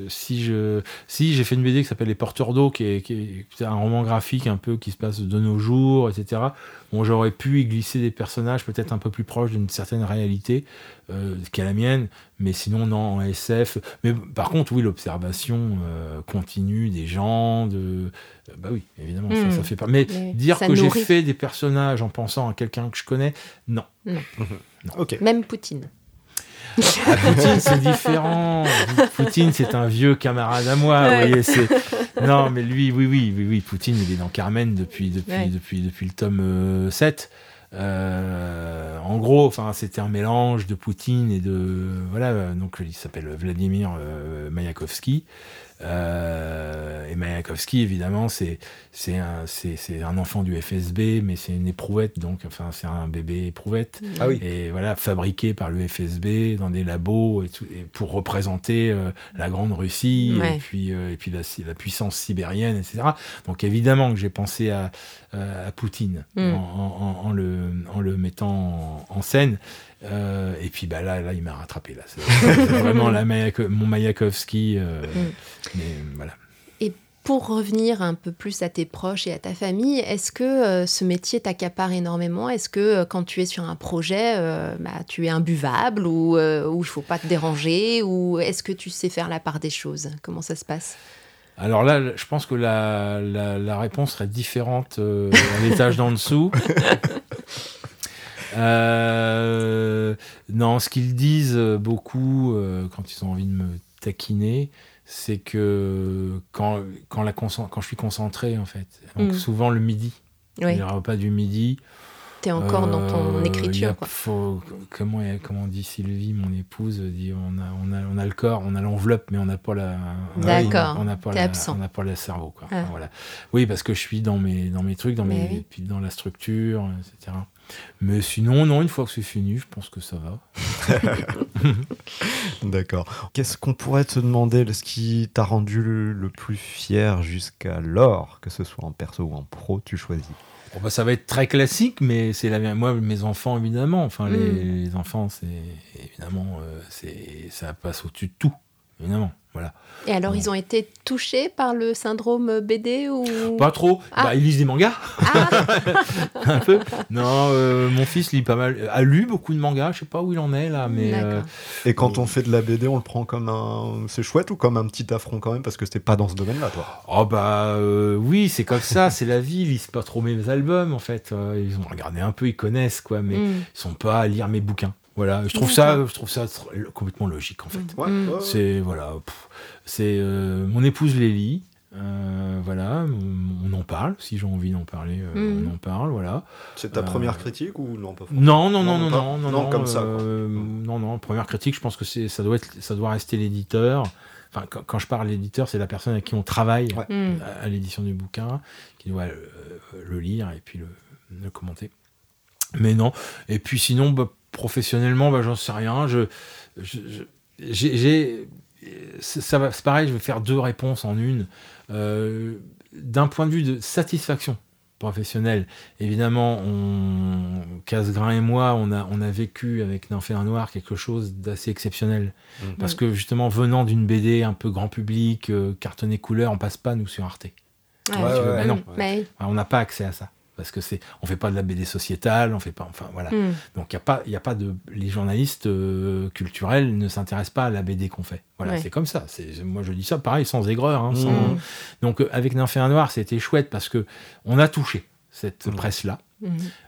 si, je, si j'ai fait une BD qui s'appelle Les Porteurs d'eau, qui est, qui est un roman graphique un peu qui se passe de nos jours, etc. Bon, j'aurais pu y glisser des personnages peut-être un peu plus proches d'une certaine réalité euh, qu'à la mienne, mais sinon, non, en SF. Mais par contre, oui, l'observation euh, continue des gens, de. Euh, bah oui, évidemment, ça, ça, hmm. fait pas. Mais, dire que j'ai fait des personnages en pensant à quelqu'un que je connais, non. non. Même Poutine. Ah, Poutine, c'est différent. Poutine, c'est un vieux camarade à moi. voyez, c'est... Non, mais lui, oui, oui, oui, oui, Poutine, il est dans Carmen depuis, depuis, depuis, depuis le tome 7. Euh, euh, en gros, enfin, c'était un mélange de Poutine et de voilà. Donc, il s'appelle Vladimir euh, Mayakovsky. Euh, et Mayakovsky, évidemment, c'est un, un enfant du FSB, mais c'est une éprouvette, donc enfin c'est un bébé éprouvette. Ah oui. Et voilà, fabriqué par le FSB dans des labos et, tout, pour représenter euh, la grande Russie et puis euh, et puis la, la, puissance sibérienne, etc. Donc évidemment que j'ai pensé à, à Poutine mm. en, en, le, en le mettant en scène. Euh, et puis bah, là, là, il m'a rattrapé. Là. C'est, vraiment la mon Mayakovsky. Euh, mm. voilà. Et pour revenir un peu plus à tes proches et à ta famille, est-ce que euh, ce métier t'accapare énormément? Est-ce que quand tu es sur un projet, bah, tu es imbuvable ou il ne faut pas te déranger Ou est-ce que tu sais faire la part des choses? Comment ça se passe? Alors là, je pense que la, la, la réponse serait différente à l'étage d'en dessous. Euh, non, ce qu'ils disent beaucoup euh, quand ils ont envie de me taquiner, c'est que quand, quand, la quand je suis concentré, en fait, donc mm. souvent le midi, oui. le repas du midi, T'es encore dans ton euh, écriture. quoi. comment, comment dit Sylvie, mon épouse, dit on a, on a, on a le corps, on a l'enveloppe, mais on n'a pas la. D'accord. On n'a pas, la, on n'a pas le cerveau. Quoi. Ah. voilà. Oui, parce que je suis dans mes, dans mes trucs, dans, mes, dans la structure, etc. Mais sinon, non, une fois que c'est fini, je pense que ça va. D'accord. Qu'est-ce qu'on pourrait te demander, ce qui t'a rendu le, plus fier jusqu'alors, que ce soit en perso ou en pro, tu choisis bah, ça va être très classique, mais c'est la moi mes enfants évidemment. Enfin les, mm. enfants, c'est évidemment euh, c'est ça passe au-dessus de tout, évidemment. Voilà. Et alors, ils ont été touchés par le syndrome BD ou? Pas trop. Ah. Bah, ils lisent des mangas. Ah. un peu. Non, euh, mon fils lit pas mal, a lu beaucoup de mangas. Je sais pas où il en est là, mais. Euh, Et quand on fait de la BD, on le prend comme un, c'est chouette ou comme un petit affront quand même parce que c'était pas dans ce domaine-là, toi? Oh bah euh, oui, c'est comme ça, c'est la vie. Ils lisent pas trop mes albums en fait. Ils ont regardé un peu, ils connaissent quoi, mais mm. ils sont pas à lire mes bouquins. Voilà, je trouve ça, je trouve ça complètement logique en fait. C'est voilà, c'est euh, mon épouse les lit. Euh, voilà, on, en parle. Si j'ai envie d'en parler, euh, on en parle. Voilà. C'est ta première critique ou non Non, non, non, non, non, non, non, comme ça. non, non, première critique, je pense que c'est, ça doit être, ça doit rester l'éditeur. Enfin, quand, je parle l'éditeur, c'est la personne avec qui on travaille à, l'édition du bouquin, qui doit le, lire et puis le, le, commenter. Mais non. Et puis sinon, bah, professionnellement, bah, j'en sais rien. Je, j'ai, ça c'est pareil, je vais faire deux réponses en une. Euh, d'un point de vue de satisfaction professionnelle, évidemment, on, Casgrain et moi, on a, on a vécu avec Nymphéa Noir quelque chose d'assez exceptionnel. Mhm. Parce que justement, venant d'une BD un peu grand public, euh, cartonné couleur, on passe pas, nous, sur Arte. non, on n'a pas accès à ça parce que c'est on fait pas de la BD sociétale, on fait pas enfin voilà. Hmm. Donc il y a pas il y a pas de les journalistes euh, culturels ne s'intéressent pas à la BD qu'on fait. Voilà, c'est comme ça. C'est moi je dis ça pareil sans aigreur hein, hmm. Donc euh, avec Nymphéa Noir, c'était chouette parce que on a touché cette hmm. presse là.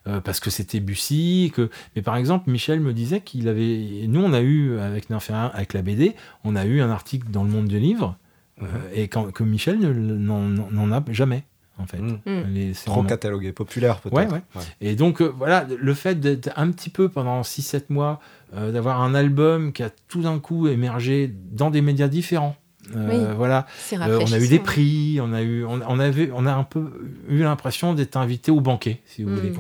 Euh, parce que c'était Bussy, que mais par exemple Michel me disait qu'il avait nous on a eu avec Nymphéa avec la BD, on a eu un article dans le Monde du livre et quand, que Michel n'en a jamais en fait. Mmh. Mmh. Trop catalogué, populaire peut-être. Ouais, ouais. Et donc euh, voilà, le fait d'être un petit peu pendant 6-7 mois, euh, d'avoir un album qui a tout d'un coup émergé dans des médias différents. Euh, voilà, on a eu des prix, on a eu, on, avait, on a un peu eu l'impression d'être invité au banquet, si vous mmh. voulez.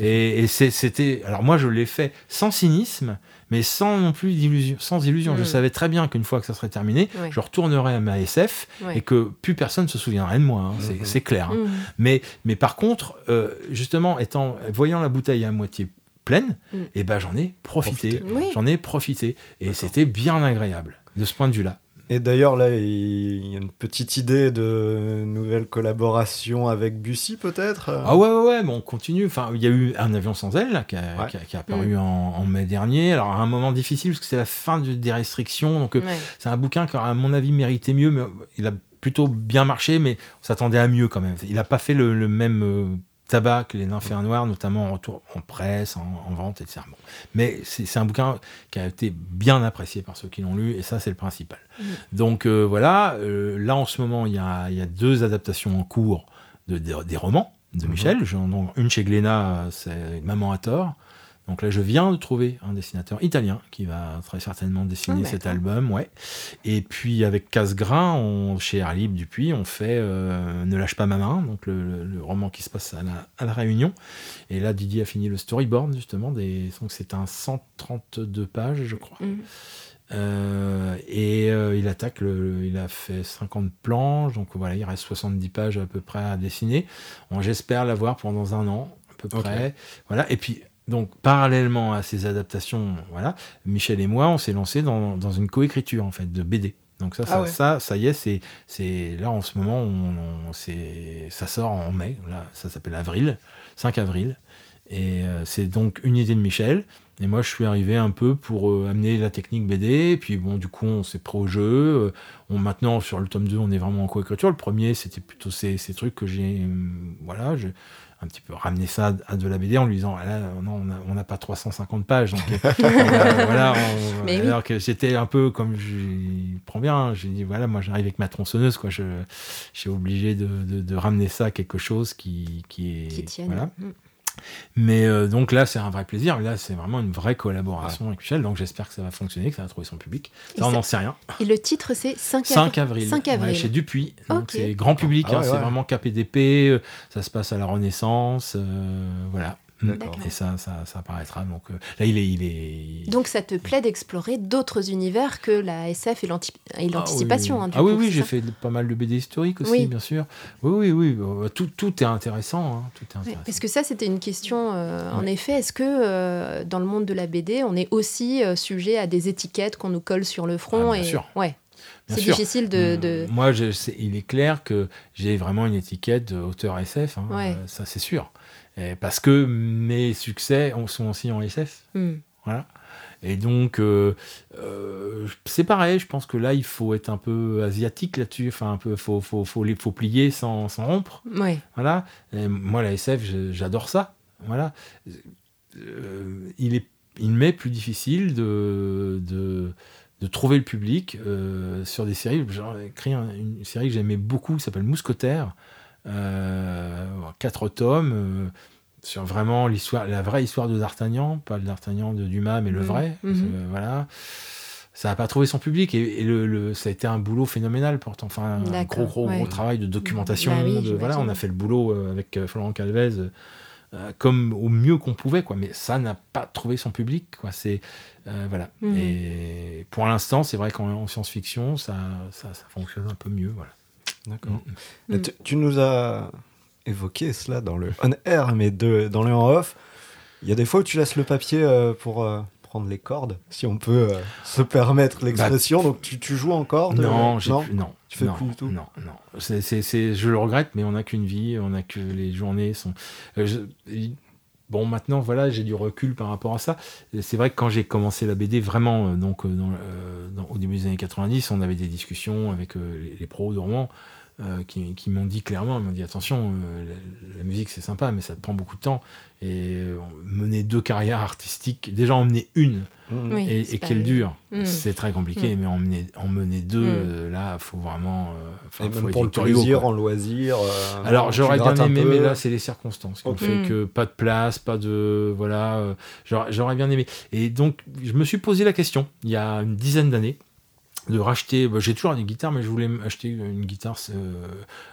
Et, et c'était, alors moi je l'ai fait sans cynisme, mais sans non plus d'illusion, sans illusion. Je mm. savais très bien qu'une fois que ça serait terminé, je retournerais à ma SF et que plus personne ne se souviendrait de moi. Hein. Mm-hmm. C'est clair. Hein. Mm. Mais, mais par contre, euh, justement, étant, voyant la bouteille à moitié pleine, mm. et eh ben j'en ai profité. J'en ai profité. Et c'était bien agréable de ce point de vue-là. Et d'ailleurs, là, il y a une petite idée de nouvelle collaboration avec Bussy, peut-être Ah ouais, ouais, ouais, bon, on continue. Enfin, il y a eu Un avion sans aile, qui, a, apparu mm. en, mai dernier. Alors, à un moment difficile, parce que c'est la fin des restrictions. Donc, euh, c'est un bouquin qui, à mon avis, méritait mieux, mais il a plutôt bien marché, mais on s'attendait à mieux quand même. Il n'a pas fait le, même... Tabac les nymphéens noirs, notamment en, retour, en presse, en, vente, etc. Mais c'est un bouquin qui a été bien apprécié par ceux qui l'ont lu, et ça, c'est le principal. Donc euh, voilà, euh, là en ce moment, il y a, y a, deux adaptations en cours de, des romans de mm-hmm. Michel. une chez Glénat, c'est Maman à tort, donc là, je viens de trouver un dessinateur italien qui va très certainement dessiner ah, cet album, ouais. Et puis avec Casgrain, on, chez Air Libre Dupuis, on fait euh, Ne lâche pas ma main, donc le, roman qui se passe à la, Réunion. Et là, Didier a fini le storyboard justement, des, donc c'est un 132 pages, je crois. Mhm. Euh, et euh, il attaque, le, il a fait 50 planches, donc voilà, il reste 70 pages à peu près à dessiner. J'espère l'avoir pendant un an, à peu près. Voilà, et puis donc, parallèlement à ces adaptations, voilà, Michel et moi, on s'est lancé dans, une coécriture en fait de BD. Donc ça, ah ça, ça, y est, c'est, c'est là en ce moment, on, ça sort en mai. Là, ça s'appelle Avril, 5 avril, et euh, c'est donc une idée de Michel. Et moi, je suis arrivé un peu pour euh, amener la technique BD. Et puis, bon, du coup, on s'est pris au jeu. Euh, on, maintenant, sur le tome 2, on est vraiment en co-écriture. Le premier, c'était plutôt ces, ces, trucs que j'ai. voilà, je, un petit peu ramené ça à de la BD en lui disant ah non on n'a pas 350 pages donc voilà alors que j'étais un peu comme je prends bien j'ai dit voilà moi j'arrive avec ma tronçonneuse quoi je, suis obligé de, de, ramener ça à quelque chose qui, qui est qui voilà. Mm. Mais euh, donc là, c'est un vrai plaisir. Là, c'est vraiment une vraie collaboration avec Michel. Donc j'espère que ça va fonctionner, que ça va trouver son public. Ça, on n'en sait rien. Et le titre, c'est 5, 5 avril. 5 avril. chez Dupuis. C'est grand public. Ah hein, c'est vraiment KPDP. Euh, ça se passe à la Renaissance. Euh, voilà. Et ça, ça, ça, apparaîtra. Donc euh, là, il est, il est. Donc ça te plaît d'explorer d'autres univers que la SF et ah l'anticipation. Ah oui, ah, oui, oui j'ai fait pas mal de BD historiques aussi, bien sûr. Oui, oui, oui. Bah, tout, tout est intéressant. Hein. Tout est intéressant. parce que ça, c'était une question, euh, en effet. Est-ce que euh, dans le monde de la BD, on est aussi sujet à des étiquettes qu'on nous colle sur le front ah, bien et... sûr. Ouais. C'est difficile de. de... Moi, je, il est clair que j'ai vraiment une étiquette d'auteur SF. Hein. ça, c'est sûr parce que mes succès sont aussi en SF. Hmm. Voilà. Et donc, euh, euh, c'est pareil, je pense que là, il faut être un peu asiatique là-dessus. Enfin, un peu, faut, faut, faut, faut plier sans, sans rompre. Voilà. moi, la SF, j'adore ça. Voilà. Euh, il, est, il m'est plus difficile de, de, de, trouver le public sur des séries. J'ai écrit une série que j'aimais beaucoup qui s'appelle Mousquetaire. Euh, quatre tomes euh, sur vraiment l'histoire, la vraie histoire de D'Artagnan, pas le D'Artagnan de Dumas, mais le mhm. vrai. Mhm. voilà. Ça n'a pas trouvé son public et, le, ça a été un boulot phénoménal pourtant. Enfin, un gros, gros, gros travail de documentation. Bah de, voilà, on a fait le boulot euh, avec Florent Calvez comme au mieux qu'on pouvait, quoi. Mais ça n'a pas trouvé son public, quoi. C'est voilà. Mhm. Et pour l'instant, c'est vrai qu'en science-fiction, ça, ça, ça, fonctionne un peu mieux, voilà. D'accord. Mm. Tu, nous as évoqué cela dans le on-air, mais de, dans le en-off. Il y a des fois où tu laisses le papier euh, pour euh, prendre les cordes, si on peut euh, se permettre l'expression. Bah, Donc tu, tu, joues encore Non, non, non. Tu fais plus du tout Non, non. C'est, je le regrette, mais on n'a qu'une vie, on n'a que les journées sont. Bon, maintenant, voilà, j'ai du recul par rapport à ça. C'est vrai que quand j'ai commencé la BD, vraiment, euh, donc, euh, euh, au début des années 90, on avait des discussions avec les, pros de romans qui, m'ont dit clairement, ils m'ont dit attention, la, musique c'est sympa, mais ça te prend beaucoup de temps. Et mener deux carrières artistiques, déjà en mener une, Mmh. et, qu'elle dure. Mmh. C'est très compliqué, mmh. mais en mener, deux, euh, là, il faut vraiment. Euh, faut pour le plaisir, en loisir. Euh, Alors, j'aurais bien aimé, mais là, c'est les circonstances qui ont fait que pas de place, pas de. Voilà. j'aurais bien aimé. Et donc, je me suis posé la question, il y a une dizaine d'années, de racheter. Bah, j'ai toujours une guitare, mais je voulais acheter une guitare,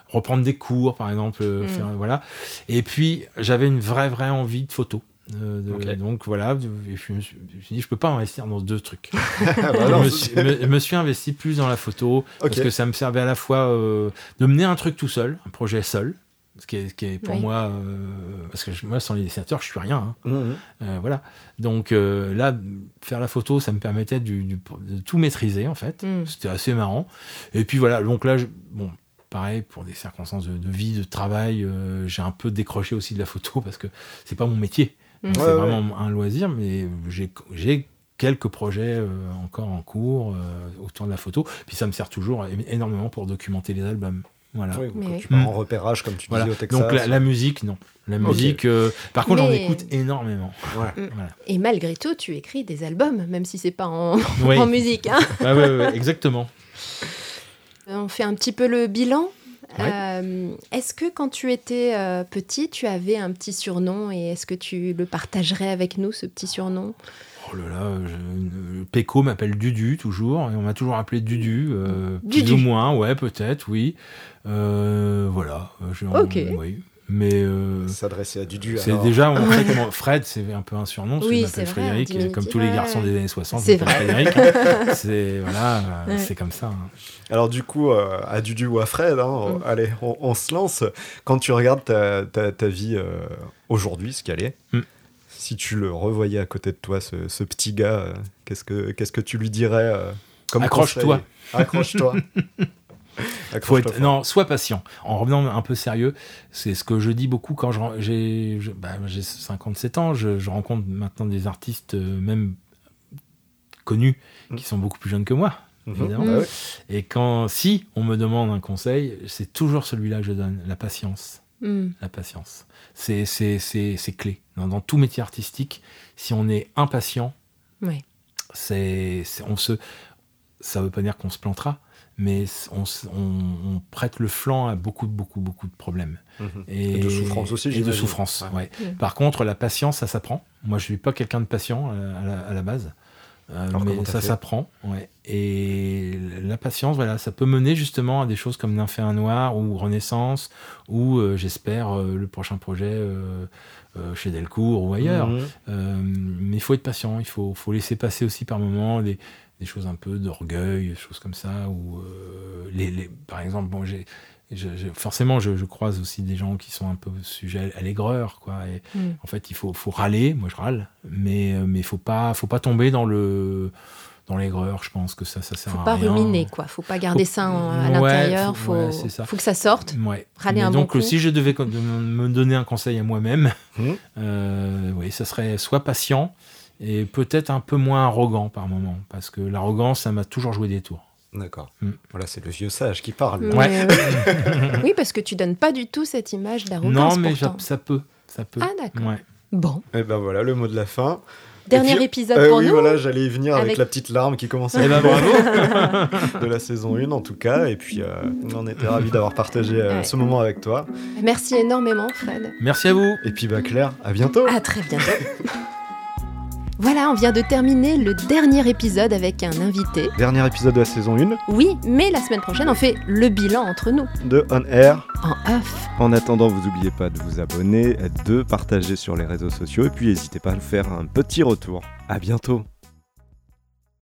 reprendre des cours, par exemple. Faire, voilà. Et puis, j'avais une vraie, vraie envie de photo. Euh, donc voilà, je me suis dit, je peux pas investir dans deux trucs. Bah je, me suis, investi plus dans la photo parce que ça me servait à la fois euh, de mener un truc tout seul, un projet seul, ce qui est, qui est pour moi, euh, parce que moi sans les dessinateurs, je suis rien. Hein. Mmh, mmh. voilà. Donc là, faire la photo, ça me permettait de tout maîtriser en fait. Mmh. C'était assez marrant. Et puis voilà, donc là, bon pareil, pour des circonstances de, de vie, de travail, j'ai un peu décroché aussi de la photo parce que c'est pas mon métier. C'est vraiment un loisir, mais j'ai quelques projets euh, encore en cours euh, autour de la photo. Puis ça me sert toujours énormément pour documenter les albums. Voilà. tu pars en repérage, comme tu disais au Texas. Donc la, musique, non. La musique, euh, par contre, j'en écoute énormément. Mm. Et malgré tout, tu écris des albums, même si c'est pas en, en musique. Hein. Exactement. On fait un petit peu le bilan euh, est-ce que quand tu étais euh, petit, tu avais un petit surnom et est-ce que tu le partagerais avec nous, ce petit surnom? Oh là là, je, Péco m'appelle Dudu toujours, et on m'a toujours appelé Dudu, euh, plus ou moins, ouais, peut-être, oui. voilà. Ok. Oui. Mais euh, s'adresser à Dudu. C'est déjà Fred, c'est un peu un surnom. Oui, m'appelle Frédéric, comme tous les garçons des années 60. C'est vrai. Frédéric. c'est voilà, c'est comme ça. Hein. Alors du coup, euh, à Dudu ou à Fred, hein, mm. allez, on, se lance. Quand tu regardes ta, ta, vie euh, aujourd'hui, ce qu'elle est. Mm. Si tu le revoyais à côté de toi, ce, ce petit gars, qu'est-ce que qu'est-ce que tu lui dirais comme Accroche-toi. Accroche-toi. faut être, non, sois patient. En revenant un peu sérieux, c'est ce que je dis beaucoup quand j'ai bah, 57 ans, je, rencontre maintenant des artistes, euh, même connus, mm. qui sont beaucoup plus jeunes que moi. Mm-hmm. Bah Et quand, si on me demande un conseil, c'est toujours celui-là que je donne, la patience. Mm. La patience. C'est clé. Dans, dans, tout métier artistique, si on est impatient, c'est on se ça veut pas dire qu'on se plantera, mais on, prête le flanc à beaucoup, beaucoup, beaucoup de problèmes. Mhm. Et, de souffrance aussi, Et de souffrance, ouais. Par contre, la patience, ça s'apprend. Moi, je suis pas quelqu'un de patient euh, à la, base. Euh, mais ça s'apprend, ouais. Et la patience, voilà, ça peut mener justement à des choses comme un Noir ou Renaissance, ou euh, j'espère le prochain projet chez Delcourt ou ailleurs. Mhm. mais il faut être patient, il faut, faut laisser passer aussi par moments des, des choses un peu d'orgueil, des choses comme ça. Ou euh, les, par exemple, bon, j'ai, forcément, je, croise aussi des gens qui sont un peu sujets à l'aigreur, quoi. Et mm. en fait, il faut, faut râler. Moi, je râle, mais euh, mais faut pas, faut pas tomber dans le dans l'aigreur. Je pense que ça, ça sert faut à rien. Faut pas ruminer, quoi. Faut pas garder ça à l'intérieur. faut, faut, que ça sorte. Ouais. Râler un donc, si je devais me donner un conseil à moi-même, mmh. euh, oui, ça serait soit patient et peut-être un peu moins arrogant par moment, parce que l'arrogance, ça m'a toujours joué des tours. D'accord. Mm. Voilà, c'est le vieux sage qui parle. Ouais. oui, parce que tu donnes pas du tout cette image d'arrogance. Non, mais ça peut, ça peut. Ah d'accord. Bon. Et eh ben voilà le mot de la fin. Dernier épisode euh, pour oui, nous. voilà, j'allais y venir avec... la petite larme qui commençait. Eh ben, bravo De la saison 1 en tout cas. Et puis, euh, on était ravis d'avoir partagé euh, ce moment avec toi. Merci énormément, Fred. Merci à vous. Et puis, bah, Claire, à bientôt. À très bientôt. Voilà, on vient de terminer le dernier épisode avec un invité. Dernier épisode de la saison 1. Oui, mais la semaine prochaine, on fait le bilan entre nous. De On Air. En off. En attendant, vous n'oubliez pas de vous abonner, de partager sur les réseaux sociaux et puis n'hésitez pas à nous faire un petit retour. À bientôt.